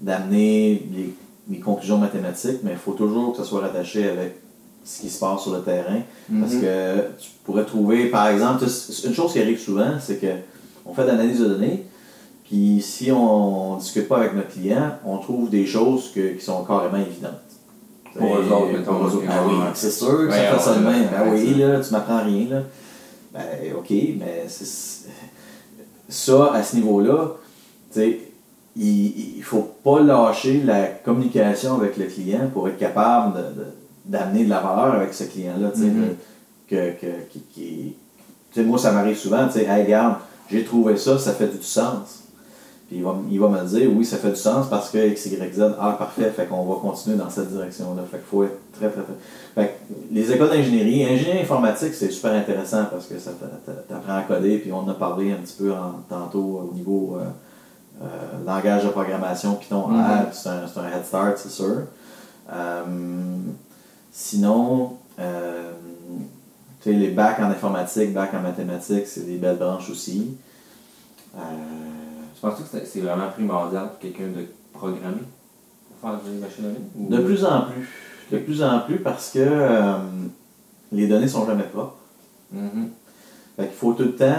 d'amener les, les conclusions mathématiques, mais il faut toujours que ça soit rattaché avec ce qui se passe sur le terrain. Parce Mhm. que tu pourrais trouver, par exemple, une chose qui arrive souvent, c'est que on fait de l'analyse de données, puis si on ne discute pas avec notre client, on trouve des choses que- qui sont carrément évidentes. Pour eux autres, mettons, pour eux autres, ok, ben oui, c'est sûr que ça fait ça de même. Ben oui, là, tu m'apprends rien, là. Ben, ok, mais ça, à ce niveau-là, tu sais, il ne faut pas lâcher la communication avec le client pour être capable de- de- d'amener de, la valeur avec ce client-là. tu sais, Mhm. de- que, que, qui- qui- moi, ça m'arrive souvent, tu sais, hey, regarde, j'ai trouvé ça, ça fait du sens. Puis il va, il va me dire, oui, ça fait du sens parce que X, Y, Z, ah, parfait, fait qu'on va continuer dans cette direction-là. Fait qu'il faut être très, très, très. Fait que les écoles d'ingénierie, ingénierie informatique, c'est super intéressant parce que ça t'a- t'a- t'apprends à coder, puis on en a parlé un petit peu en- tantôt au niveau euh, euh, langage de programmation, Python. R, c'est un, un head start, c'est sûr. Euh, sinon, tu sais, les bacs en informatique, bacs en mathématiques, c'est des belles branches aussi. Euh, Tu penses que c'est- vraiment primordial pour quelqu'un de programmer pour faire du machine learning? Ou- De plus en plus. De plus en plus parce que euh, les données sont jamais propres. Mhm. Fait qu'il faut tout le temps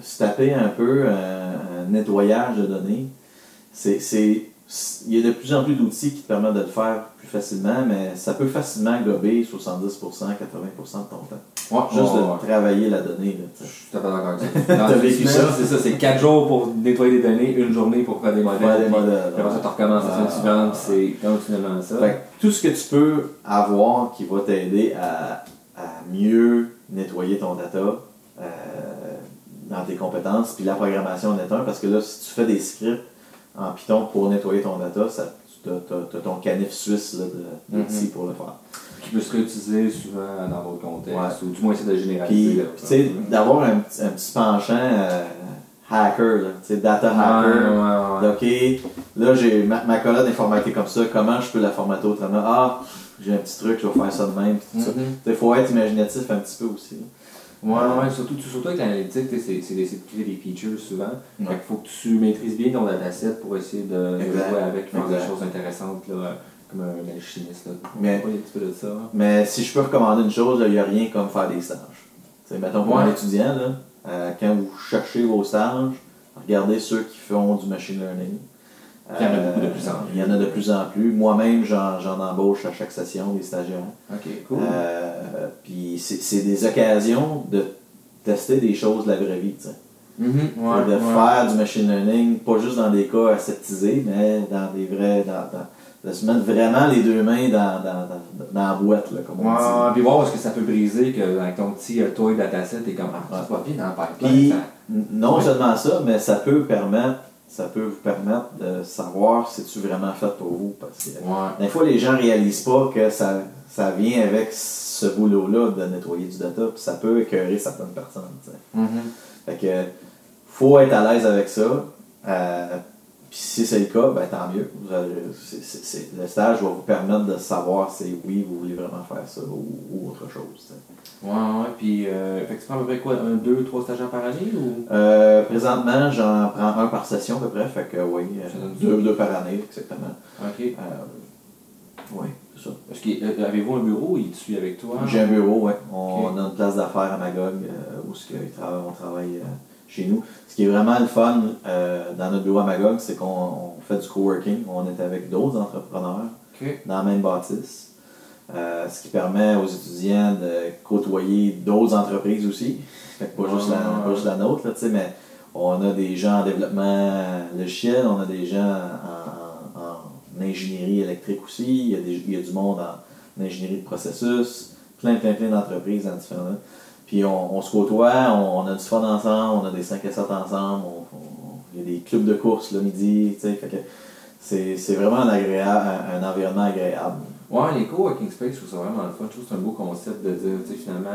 se taper un peu un, un nettoyage de données. C'est- il y a de plus en plus d'outils qui te permettent de le faire plus facilement, mais ça peut facilement gober 70%, 80% de ton temps. Ouais, Juste ouais, de ouais. travailler la donnée. là, Je suis d'accord avec ça. T'as vécu? C'est ça, c'est 4 jours pour nettoyer des données, une journée pour faire des modèles. Faire des puis- modèles, puis après ça, tu recommences la semaine suivante, puis c'est continuellement ça. Fait que tout ce que tu peux avoir qui va t'aider à, à mieux nettoyer ton data euh, dans tes compétences, puis la programmation en est un, parce que là, si tu fais des scripts en Python pour nettoyer ton data, ça, tu as, ton canif suisse là, de- d'outils Mhm. pour le faire. Qui peut se réutiliser souvent dans d'autres contextes, Ouais. ou du moins essayer de Puis, généraliser. là, tu sais, d'avoir un, petit- un petit penchant euh, hacker, là, tu sais, data hacker. Ouais, ouais, ouais. OK, là, j'ai ma, ma colonne est formatée comme ça, comment je peux la formater autrement? Ah, j'ai un petit truc, je vais faire ça de même, puis tout ça. Mhm. Il faut être imaginatif un petit peu aussi. là. Ouais, ouais, surtout, surtout avec l'analytique, c'est d'essayer de créer des features souvent. Ouais. Fait qu'il faut que tu maîtrises bien ton dataset pour essayer de, jouer avec, faire des choses intéressantes, là, comme un alchimiste. Là. Mais- Ouais, un petit peu de ça. Mais si je peux recommander une chose, il n'y a rien comme faire des stages. T'sais, mettons pour un étudiant, là, euh, quand vous cherchez vos stages, regardez ceux qui font du machine learning. Il y en a beaucoup de plus en plus. Il y en a de plus en plus. Moi-même, j'en embauche à chaque session des stagiaires. Ok, cool. Euh, Puis c'est c'est des occasions de tester des choses de la vraie vie. t'sais. Mhm, ouais, de ouais. faire du machine learning, pas juste dans des cas aseptisés, mais dans des vrais. Dans, dans- de se mettre vraiment les deux mains dans, dans, dans, dans la boîte, là, comme on Ouais, dit. puis voir ce que ça peut briser, que avec ton petit euh, toy dataset, t'es comme, ah, bien dans le pipeline. Puis, non seulement ça, mais ça peut permettre, ça peut vous permettre de savoir si tu vraiment fait pour vous. Parce que Ouais. des fois, les gens réalisent pas que ça, ça vient avec ce boulot-là de nettoyer du data, puis ça peut écœurer certaines personnes. Mhm. Fait que faut être à l'aise avec ça. Euh, puis si c'est le cas, ben tant mieux. Vous le stage va vous permettre de savoir si oui, vous voulez vraiment faire ça ou, ou autre chose. Ouais, ouais, puis, euh, fait que tu prends à peu près quoi, un, deux, trois stagiaires par année ou? Euh, présentement, j'en prends un par session à peu près, fait que oui, euh, deux, deux par année, exactement. Ok. Euh, oui, c'est ça. Est-ce que, euh, avez-vous un bureau? Il te suit avec toi? J'ai un bureau, ouais. On a une place d'affaires à Magog euh, où ce que on travaille chez nous. Ce qui est vraiment le fun euh, dans notre bureau à Magog, c'est qu'on on fait du coworking. On est avec d'autres entrepreneurs dans la même bâtisse. Euh, ce qui permet aux étudiants de côtoyer d'autres entreprises aussi. Fait que pas, juste la, Ouais. pas juste la nôtre, là, mais on a des gens en développement logiciel, on a des gens en, en- en ingénierie électrique aussi, il y, a des- il y a du monde en ingénierie de processus, plein, plein, plein d'entreprises dans différents. Puis on, on se côtoie, on, on a du fun ensemble, on a des 5 à 7 ensemble, il y a des clubs de course le midi, tu sais, c'est vraiment un, agréable, un, un environnement agréable. Ouais, les coworking space, je trouve ça vraiment le fun. Je trouve que c'est un beau concept de dire, tu sais, finalement,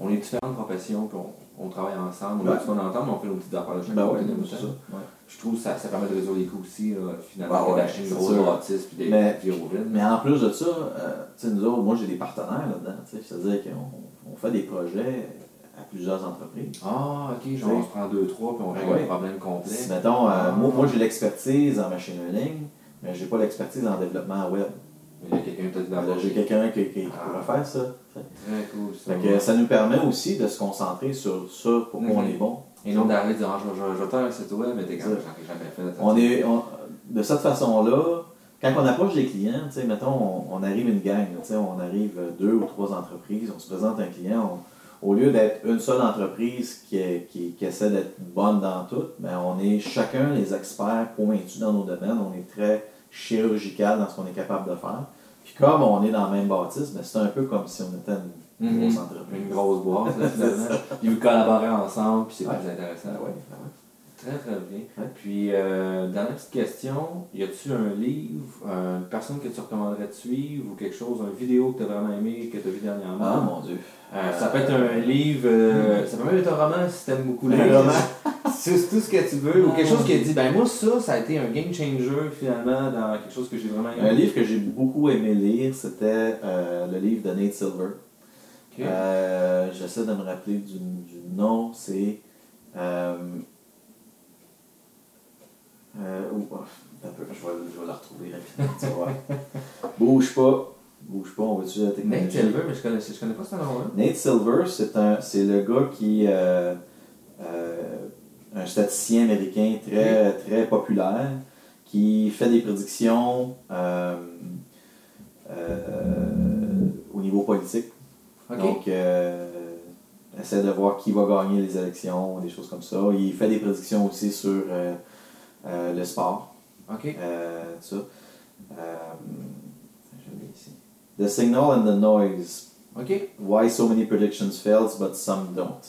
on est différentes professions, puis on, on travaille ensemble, on a du fun ensemble, mais on fait nos petites affaires de chaque Ben côté ouais, ça. ouais. Je trouve que ça, ça permet de résoudre les coûts aussi, là, finalement, Ben ouais, d'acheter une grosse bâtisse puis des Mais- Mais en plus de ça, euh, tu sais, nous autres, moi j'ai des partenaires là-dedans. tu sais, C'est-à-dire qu'on on fait des projets à plusieurs entreprises. Ah, ok, genre on se prend deux, trois, puis on règle Ouais. le problème complet. Si, mettons, euh, Ah. moi, moi j'ai l'expertise en machine learning, mais j'ai pas l'expertise en développement web. Mais il y a quelqu'un peut-être Alors, là J'ai quelqu'un qui, qui, qui Ah. pourrait faire ça. Très cool, ça. Fait que ça nous permet aussi de se concentrer sur ça pour qu'on Mhm. est bon. Et non d'arriver de dire, ah, je, vais faire un site web, mais t'es j'en ai jamais fait. On est, on- de cette façon-là, quand on approche des clients, tu sais, mettons, on, on arrive une gang, là, tu sais, on arrive deux ou trois entreprises, on se présente un client, on- au lieu d'être une seule entreprise qui, est- qui, qui essaie d'être bonne dans tout, ben, on est chacun les experts pointus dans nos domaines, on est très chirurgical dans ce qu'on est capable de faire. Puis comme on est dans la même bâtisse, ben, c'est un peu comme si on était une Mhm. grosse entreprise. Une grosse boîte, là, finalement. Puis vous collaborez ensemble, puis c'est Ouais. plus intéressant. Ouais, ouais. Très, très bien. Ouais. Puis, euh, dernière petite question, y a-tu un livre, une personne que tu recommanderais de suivre ou quelque chose, une vidéo que tu as vraiment aimé, que tu as vu dernièrement? Ah mon Dieu. Euh, ça peut être un livre, euh, ça peut même être un roman si t'aimes beaucoup Un lire. roman. C'est tout ce que tu veux. Ou quelque chose qui a dit, ben moi ça, ça a été un game changer finalement dans quelque chose que j'ai vraiment aimé. Un livre que j'ai beaucoup aimé lire, c'était euh, le livre de Nate Silver. J'essaie de me rappeler du, du nom, c'est. Euh, euh, oh, un peu, je vais, je vais la retrouver rapidement. tu. Bouge pas. Bouge pas, on va utiliser la technologie. Nate Silver, mais je connais, je connais pas ce nom-là. Nate Silver, c'est un, c'est le gars qui, euh, euh, un statisticien américain très, très populaire, qui fait des prédictions euh, au niveau politique. Donc, essaie de voir qui va gagner les élections, des choses comme ça. Il fait des prédictions aussi sur euh, le sport, ok. euh, ça. Euh, je l'ai ici. The Signal and the Noise. Ok. Why so many predictions fails but some don't.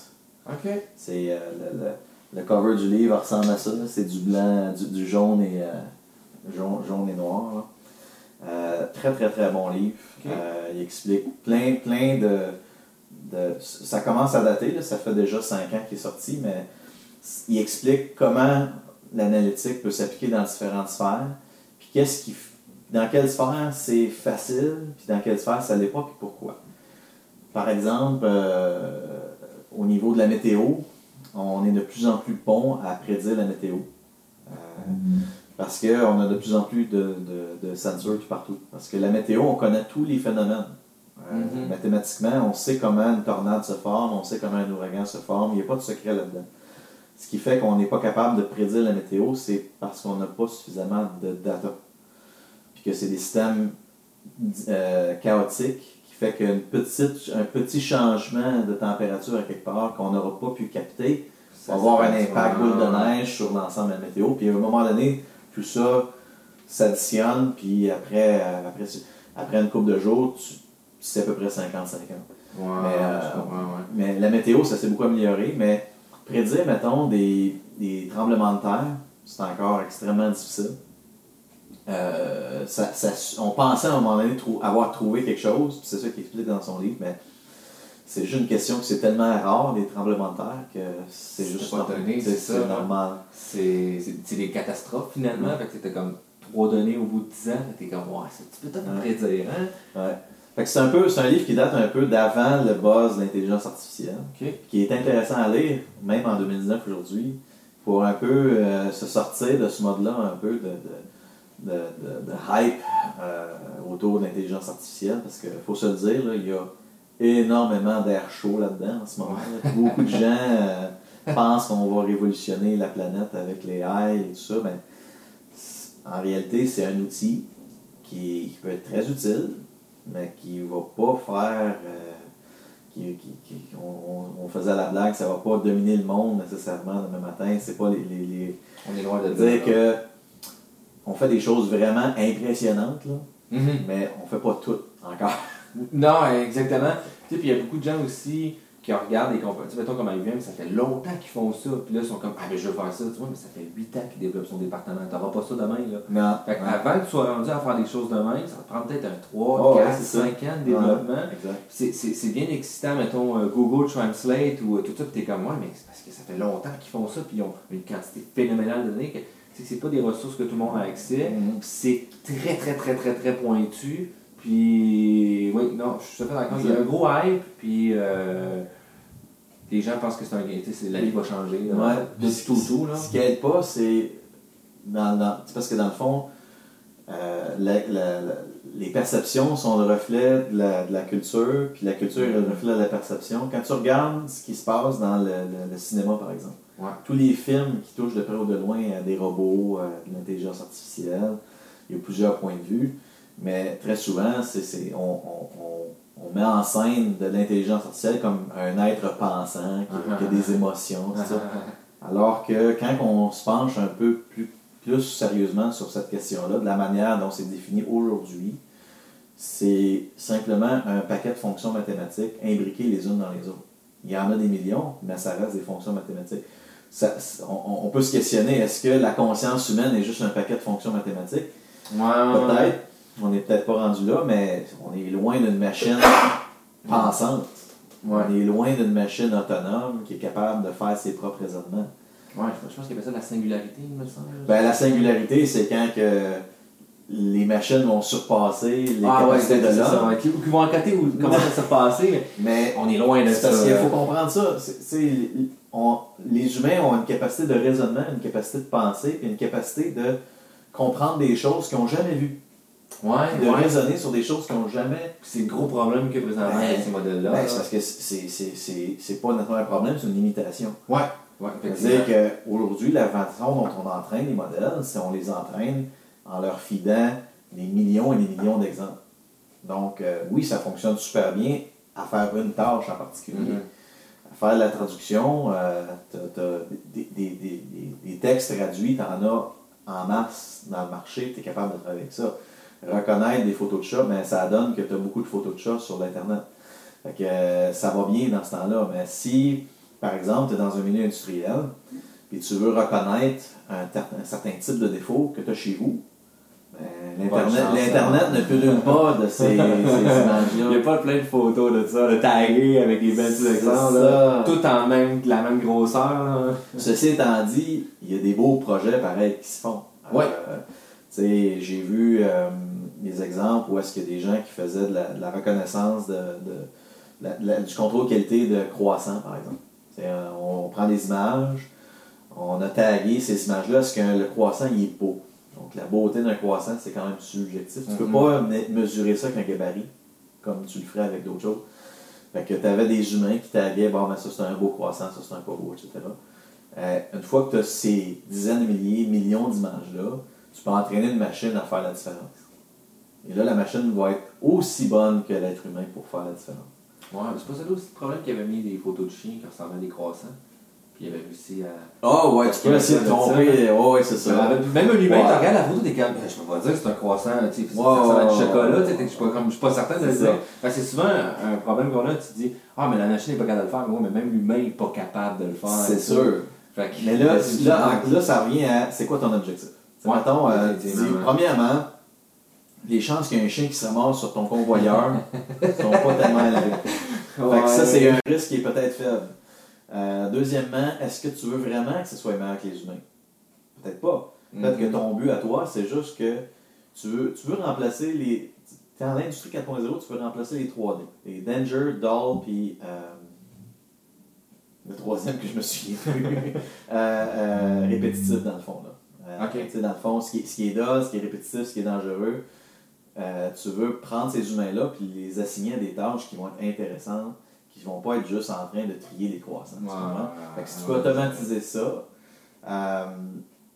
Ok. C'est euh, le, le- le cover du livre ressemble à ça. C'est du blanc, du, du jaune et euh, jaune, jaune et noir. très très très bon livre. Ok. Euh, il explique plein plein de, de- ça commence à dater. là. Ça fait déjà 5 ans qu'il est sorti, mais il explique comment l'analytique peut s'appliquer dans différentes sphères. Puis qu'est-ce qui, dans quelle sphère c'est facile, puis dans quelle sphère ça l'est pas, puis pourquoi? Par exemple, euh, au niveau de la météo, on est de plus en plus bon à prédire la météo. Euh, parce qu'on a de plus en plus de, de, de sensors tout partout. Parce que la météo, on connaît tous les phénomènes. Euh, Mhm. Mathématiquement, on sait comment une tornade se forme, on sait comment un ouragan se forme, il n'y a pas de secret là-dedans. Ce qui fait qu'on n'est pas capable de prédire la météo, c'est parce qu'on n'a pas suffisamment de data. Puis que c'est des systèmes euh, chaotiques qui fait qu'un petite, un petit changement de température à quelque part qu'on n'aura pas pu capter Ça, va avoir un impact boule de neige sur l'ensemble de la météo. Puis à un moment donné, tout ça s'additionne, puis après, euh, après, après une couple de jours, c'est à peu près 50-50. Ouais, Mais, euh, ouais. Mais la météo, ça s'est beaucoup amélioré, mais prédire, mettons, des, des tremblements de terre, c'est encore extrêmement difficile. Euh, ça, ça- on pensait à un moment donné trou- avoir trouvé quelque chose, puis c'est ça qu'il explique dans son livre, mais c'est juste une question que c'est tellement rare, les tremblements de terre, que c'est juste c'est normal. C'est des catastrophes finalement, fait que c'était comme trois données au bout de 10 ans, t'es comme, ouais, c'est- peut-être prédire, hein? Ouais. C'est un peu, c'est un livre qui date un peu d'avant le buzz de l'intelligence artificielle. Qui est intéressant à lire, même en 2019 aujourd'hui, pour un peu euh, se sortir de ce mode-là, un peu de, de, de, hype euh, autour de l'intelligence artificielle, parce qu'il faut se le dire, là, il y a énormément d'air chaud là-dedans en ce moment. Beaucoup de gens euh, pensent qu'on va révolutionner la planète avec les AI et tout ça, mais c- en réalité, c'est un outil qui, qui peut être très utile, mais qui va pas faire. euh, qui, qui- qui- on, on- faisait la blague, ça va pas dominer le monde nécessairement demain matin. C'est pas les, les, les- On est loin de dire que on fait des choses vraiment impressionnantes, là, Mhm. mais on fait pas tout encore. Non, exactement. Tu sais, puis il y a beaucoup de gens aussi qui regardent les compagnies. Tu sais, mettons comme IBM, ça fait longtemps qu'ils font ça. Puis là, ils sont comme, ah, mais je veux faire ça. Tu vois, mais ça fait 8 ans qu'ils développent son département. T'auras pas ça demain, là. Non. Fait Ouais. avant que tu sois rendu à faire des choses de même, ça te prend peut-être un 3, Oh, ouais, 4, c'est ça. 5 ans de développement. C'est- bien excitant, mettons, euh, Google Translate ou euh, tout ça, puis t'es comme, ouais, mais c'est parce que ça fait longtemps qu'ils font ça, puis ils ont une quantité phénoménale de données. que- C'est que c'est pas des ressources que tout le monde a accès. Mhm. Puis c'est très, très, très, très, très pointu. Puis, oui, non, je suis tout à fait d'accord. Il y a un gros hype, puis euh, les gens pensent que c'est un gain. Tu sais, c'est- la vie va changer. là. Ouais. Depuis tout, tout, là. Ce qui aide pas, c'est. Dans, dans- c'est parce que dans le fond, euh, la- la- la- les perceptions sont le reflet de la, de la culture, puis la culture est le reflet de la perception. Quand tu regardes ce qui se passe dans le, le- le cinéma, par exemple, Ouais. tous les films qui touchent de près ou de loin à des robots, à de l'intelligence artificielle, il y a plusieurs points de vue, mais très souvent, c'est, c'est- on, on- on- met en scène de l'intelligence artificielle comme un être pensant, qui, qui a des émotions, tout ça. Alors que quand on se penche un peu plus, plus sérieusement sur cette question-là, de la manière dont c'est défini aujourd'hui, c'est simplement un paquet de fonctions mathématiques imbriquées les unes dans les autres. Il y en a des millions, mais ça reste des fonctions mathématiques. Ça- on, on peut se questionner, est-ce que la conscience humaine est juste un paquet de fonctions mathématiques? Ouais. Peut-être. On n'est peut-être pas rendu là, mais on est loin d'une machine pensante. Ouais. On est loin d'une machine autonome qui est capable de faire ses propres raisonnements. Ouais, je pense qu'il y avait ça la singularité, il me semble. Ben, la singularité, c'est quand que les machines vont surpasser les ah capacités de l'homme. Qui, qui vont enquêter ou comment ça s'est passé, mais on est loin de ça. parce qu'il faut comprendre ça. On- les humains ont une capacité de raisonnement, une capacité de penser, puis une capacité de comprendre des choses qu'ils n'ont jamais vues. Ouais, De ouais. raisonner sur des choses qu'ils n'ont jamais. C'est le gros problème que présentement Ben, avec ces modèles-là. Ben, c'est parce que c'est- pas notre un problème, c'est une limitation. Ouais, ouais, C'est-à-dire qu'aujourd'hui, la façon dont on entraîne les modèles, c'est on les entraîne en leur fidant des millions et des millions d'exemples. Donc, euh, oui, ça fonctionne super bien à faire une tâche en particulier. Mhm. À faire de la traduction, euh, t'as- t'as des, des- des- des- des textes traduits, tu en as en masse dans le marché, tu es capable de travailler avec ça. Reconnaître des photos de chats, ben, ça donne que tu as beaucoup de photos de chats sur l'Internet. Fait que euh, ça va bien dans ce temps-là. Mais si, par exemple, tu es dans un milieu industriel et tu veux reconnaître un, certain type de défaut que tu as chez vous, ben, l'Internet, ne peut pas de ces, ces Il n'y a images-là. pas plein de photos de ça, de taguer avec des belles exemples, tout en même, la même grosseur. Là. Ceci étant dit, il y a des beaux projets pareils qui se font. Ouais. Euh, tu sais, j'ai vu euh, des exemples où est-ce qu'il y a des gens qui faisaient de la, de la reconnaissance de, de- la- du contrôle qualité de croissant, par exemple. Euh, on prend des images, on a tagué ces images-là, est-ce que le croissant il est beau? Donc la beauté d'un croissant, c'est quand même subjectif. Tu peux Mhm. pas me- mesurer ça avec un gabarit, comme tu le ferais avec d'autres choses. Fait que tu avais des humains qui taguaient, bon, ben ça c'est un beau croissant, ça c'est un pas beau, etc. Euh, une fois que tu as ces dizaines de milliers, millions d'images-là, tu peux entraîner une machine à faire la différence. Et là, la machine va être aussi bonne que l'être humain pour faire la différence. Ouais, mais c'est pas ça là aussi le problème qu'il avait mis des photos de chiens qui ressemblaient à des croissants. Puis il avait réussi à. Oh ouais, tu peux essayer de tromper. Oh, ouais, c'est ça. Même un humain, tu regardes la photo, t'es comme, je peux pas dire que c'est un croissant, tu sais, ça ressemble à du chocolat, ouais. tu sais, je suis pas, comme- je suis pas certain de le dire. c'est souvent un problème qu'on a, tu dis, ah, mais la machine n'est pas capable de le faire, mais, même l'humain n'est pas capable de le faire. C'est sûr. Mais là, là, ça revient à c'est quoi ton objectif? Mettons, euh, premièrement, les chances qu'il y ait un chien qui se ramasse sur ton convoyeur sont pas tellement élevées. Fait que ça, c'est un risque qui est peut-être faible. Euh, deuxièmement, est-ce que tu veux vraiment que ce soit meilleur que les humains? Peut-être pas. Peut-être que Mhm. ton but à toi, c'est juste que tu veux, tu veux remplacer les. Tu es en industrie 4.0, tu veux remplacer les 3D. Les Danger, Doll, puis. euh, le troisième que je me plus. euh, euh, répétitif, dans le fond. Là. Ok. tu sais, Dans le fond, ce qui, est- ce qui est dull, ce qui est répétitif, ce qui est dangereux, euh, tu veux prendre ces humains-là puis les assigner à des tâches qui vont être intéressantes, qui vont pas être juste en train de trier les croissants. Ouais, ouais, Fait que si tu peux automatiser ça, euh,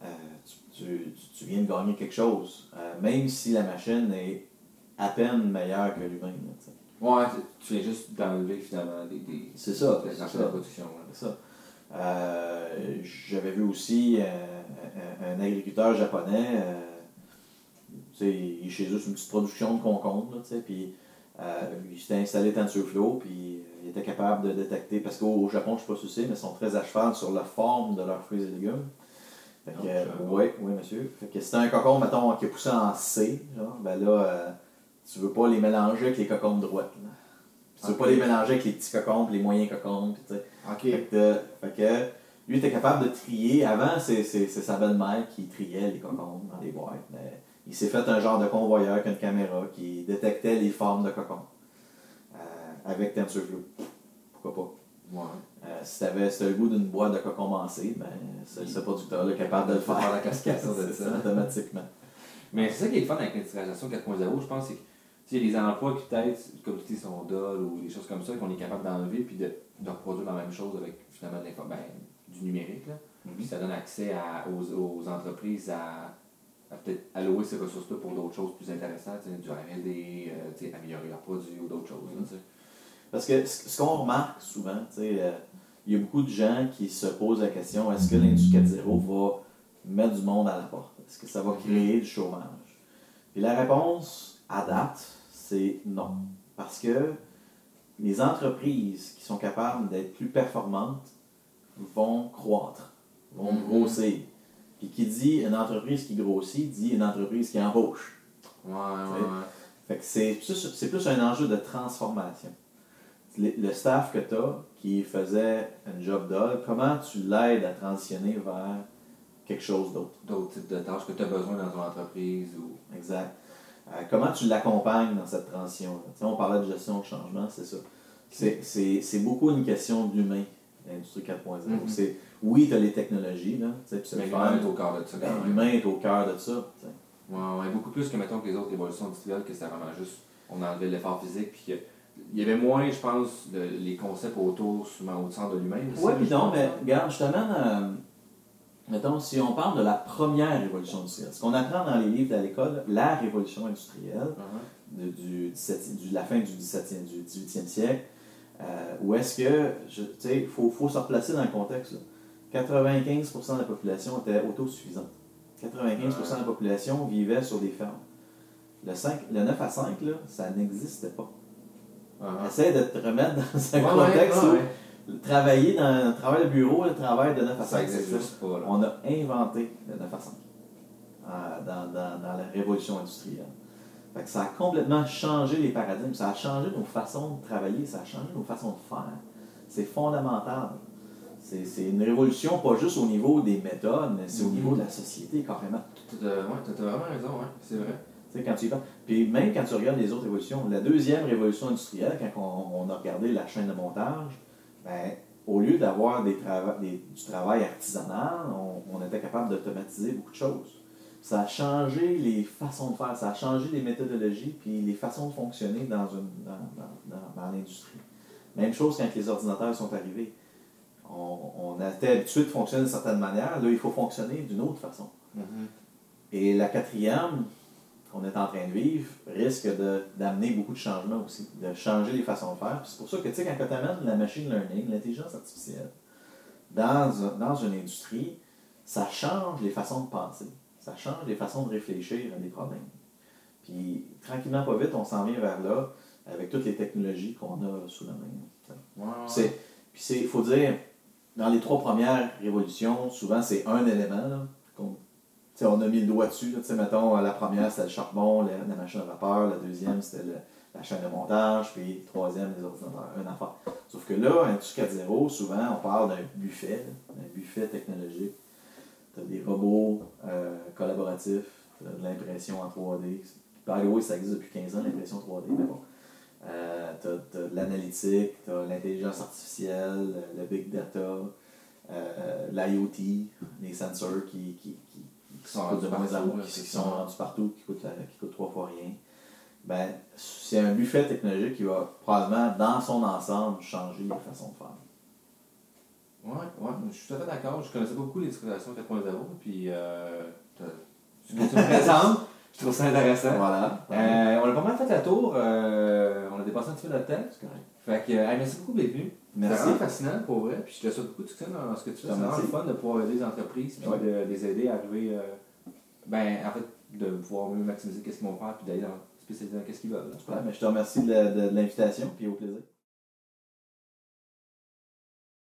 euh, tu, tu- tu viens de gagner quelque chose. Même si la machine est à peine meilleur que l'humain. Ouais, tu viens juste d'enlever finalement des. des C'est ça, des ça. de production. C'est ça. J'avais vu aussi un agriculteur japonais, il- chez eux, c'est une petite production de sais, puis euh, il s'était installé TensorFlow, puis euh, il était capable de détecter, parce qu'au au Japon, je ne sais pas si mais ils sont très à cheval sur la forme de leurs fruits et légumes. Fait que, euh, pas. oui, oui, monsieur. Fait que c'était un cocombe, mettons, qui est poussé en C, genre, ben là, euh, tu veux pas les mélanger avec les cocombes droites. là. Tu veux pas les mélanger avec les petits cocombes, les moyens cocombes, tu sais. Ok. Fait que, fait que lui était capable de trier. Avant, c'est sa belle-mère qui triait les cocombes dans les boîtes. Mais il s'est fait un genre de convoyeur avec une caméra qui détectait les formes de cocombes euh, avec TensorFlow. Pourquoi pas? Ouais. Euh, si tu avais le goût d'une boîte de cocombes en C, ben, ce, ce producteur est capable de le faire. Faire la cascade de C'est ça. automatiquement. Mais c'est ça qui est le fun avec l'industrialisation 4.0, je pense, c'est que les emplois qui peut-être, comme tu dis, sont dol ou des choses comme ça, qu'on est capable d'enlever puis de, de reproduire la même chose avec finalement de ben, du numérique. Là. Puis ça donne accès à- aux, aux entreprises à, à peut-être allouer ces ressources-là pour d'autres choses plus intéressantes, du RD, euh, améliorer leurs produits ou d'autres choses. là, sais. Parce que ce qu'on remarque souvent, euh, il y a beaucoup de gens qui se posent la question est-ce que l'industrie 4.0 va mettre du monde à la porte? Est-ce que ça va créer du chômage? Et la réponse, à date, c'est non. Parce que les entreprises qui sont capables d'être plus performantes vont croître, vont Mhm. grossir. Puis qui dit une entreprise qui grossit, dit une entreprise qui embauche. Ouais, ouais, ouais. Fait que c'est plus, plus un enjeu de transformation. Le, le staff que tu as qui faisait un job d'ol, comment tu l'aides à transitionner vers quelque chose d'autre? D'autres types de tâches que tu as besoin dans ton entreprise ou. Exact. Euh, comment tu l'accompagnes dans cette transition-là? On parlait de gestion de changement, c'est ça. C'est, beaucoup une question d'humain, l'industrie 4.0. Mhm. C'est, oui, tu as les technologies, là, tu sais, Mais l'humain est au cœur de ça Ben. L'humain est au cœur de ça. Ouais, ouais, beaucoup plus que mettons que les autres révolutions industrielles, que c'était vraiment juste, on enlevait l'effort physique, puis il y avait moins, je pense, de- les concepts autour, souvent au centre de l'humain. Oui, puis non, mais hein. regarde, t'amène à. Mettons, si on parle de la première révolution industrielle, ce qu'on apprend dans les livres à l'école, la révolution industrielle, Uh-huh. de, du 17e du- la fin du 17e, du 18e siècle, euh, où est-ce que, tu sais, il faut, faut se replacer dans le contexte. là. 95% de la population était autosuffisante. 95% de la population vivait sur des fermes. Le, 5, le 9 à 5, là, ça n'existait pas. Uh-huh. Essaye de te remettre dans un Ouais, contexte ouais, où ouais. travailler dans le travail de bureau, le travail de 9 à 5, Ça existe c'est juste pas, là. On a inventé le 9 à 5 euh, dans, dans, dans la révolution industrielle. Fait que ça a complètement changé les paradigmes, ça a changé nos façons de travailler, ça a changé nos façons de faire. C'est fondamental. C'est une révolution pas juste au niveau des méthodes, mais c'est au Mhm. niveau de la société carrément. Ouais, t'as- t'as vraiment raison, ouais, c'est vrai. Tu sais, quand tu y penses. Puis même quand tu regardes les autres révolutions, la deuxième révolution industrielle, quand on, on a regardé la chaîne de montage, ben, au lieu d'avoir des trava- des- du travail artisanal, on, on était capable d'automatiser beaucoup de choses. Ça a changé les façons de faire, ça a changé les méthodologies, puis les façons de fonctionner dans, une, dans, dans- dans- dans l'industrie. Même chose quand les ordinateurs sont arrivés. On, on était habitué de fonctionner d'une certaine manière, là il faut fonctionner d'une autre façon. Et la quatrième, qu'on est en train de vivre, risque de- d'amener beaucoup de changements aussi, de changer les façons de faire. C'est pour ça que, tu sais, quand tu amènes la machine learning, l'intelligence artificielle, dans, dans une industrie, ça change les façons de penser, ça change les façons de réfléchir à des problèmes. Puis, tranquillement, pas vite, on s'en vient vers là, avec toutes les technologies qu'on a sous la main. Ouais, Puis il faut dire, dans les trois premières révolutions, souvent c'est un élément. On a mis le doigt dessus. la première c'était le charbon, la, machine à vapeur, la deuxième c'était la chaîne de montage, puis troisième les ordinateurs. Un affaire. Sauf que là, Industrie 4.0, souvent on parle d'un buffet, d'un buffet technologique. Tu as des robots euh, collaboratifs, tu de l'impression en 3D. By the ça existe depuis 15 ans, l'impression 3D, mais bon. Euh, tu as, de l'analytique, tu as l'intelligence artificielle, le, le big data, euh, l'IoT, les sensors qui, qui, qui, qui sont rendus partout, là, qui, c'est qui ça. sont rendus partout, qui coûtent, la- qui coûtent trois fois rien. Ben, c'est un buffet technologique qui va probablement, dans son ensemble, changer les façons de faire. Ouais, ouais, je suis tout à fait d'accord. Je connaissais pas beaucoup les discriminations 4.0, puis euh, tu me présentes, Je trouve ça intéressant. Voilà. Euh, on a pas mal fait la tour. euh, on a dépassé un petit peu notre temps. C'est correct. Fait que, euh, merci beaucoup d'être venu. C'est Merci. vraiment fascinant pour vrai. Puis je te souhaite beaucoup de succès dans ce que tu fais. C'est vraiment le fun de pouvoir aider les entreprises puis Ouais. de, de les aider à arriver. euh, ben, en fait, de pouvoir mieux maximiser qu'est-ce qu'ils vont faire puis d'aller dans spécialiser dans qu'est-ce qu'ils veulent. là. Mais je te remercie de- de l'invitation, puis au plaisir.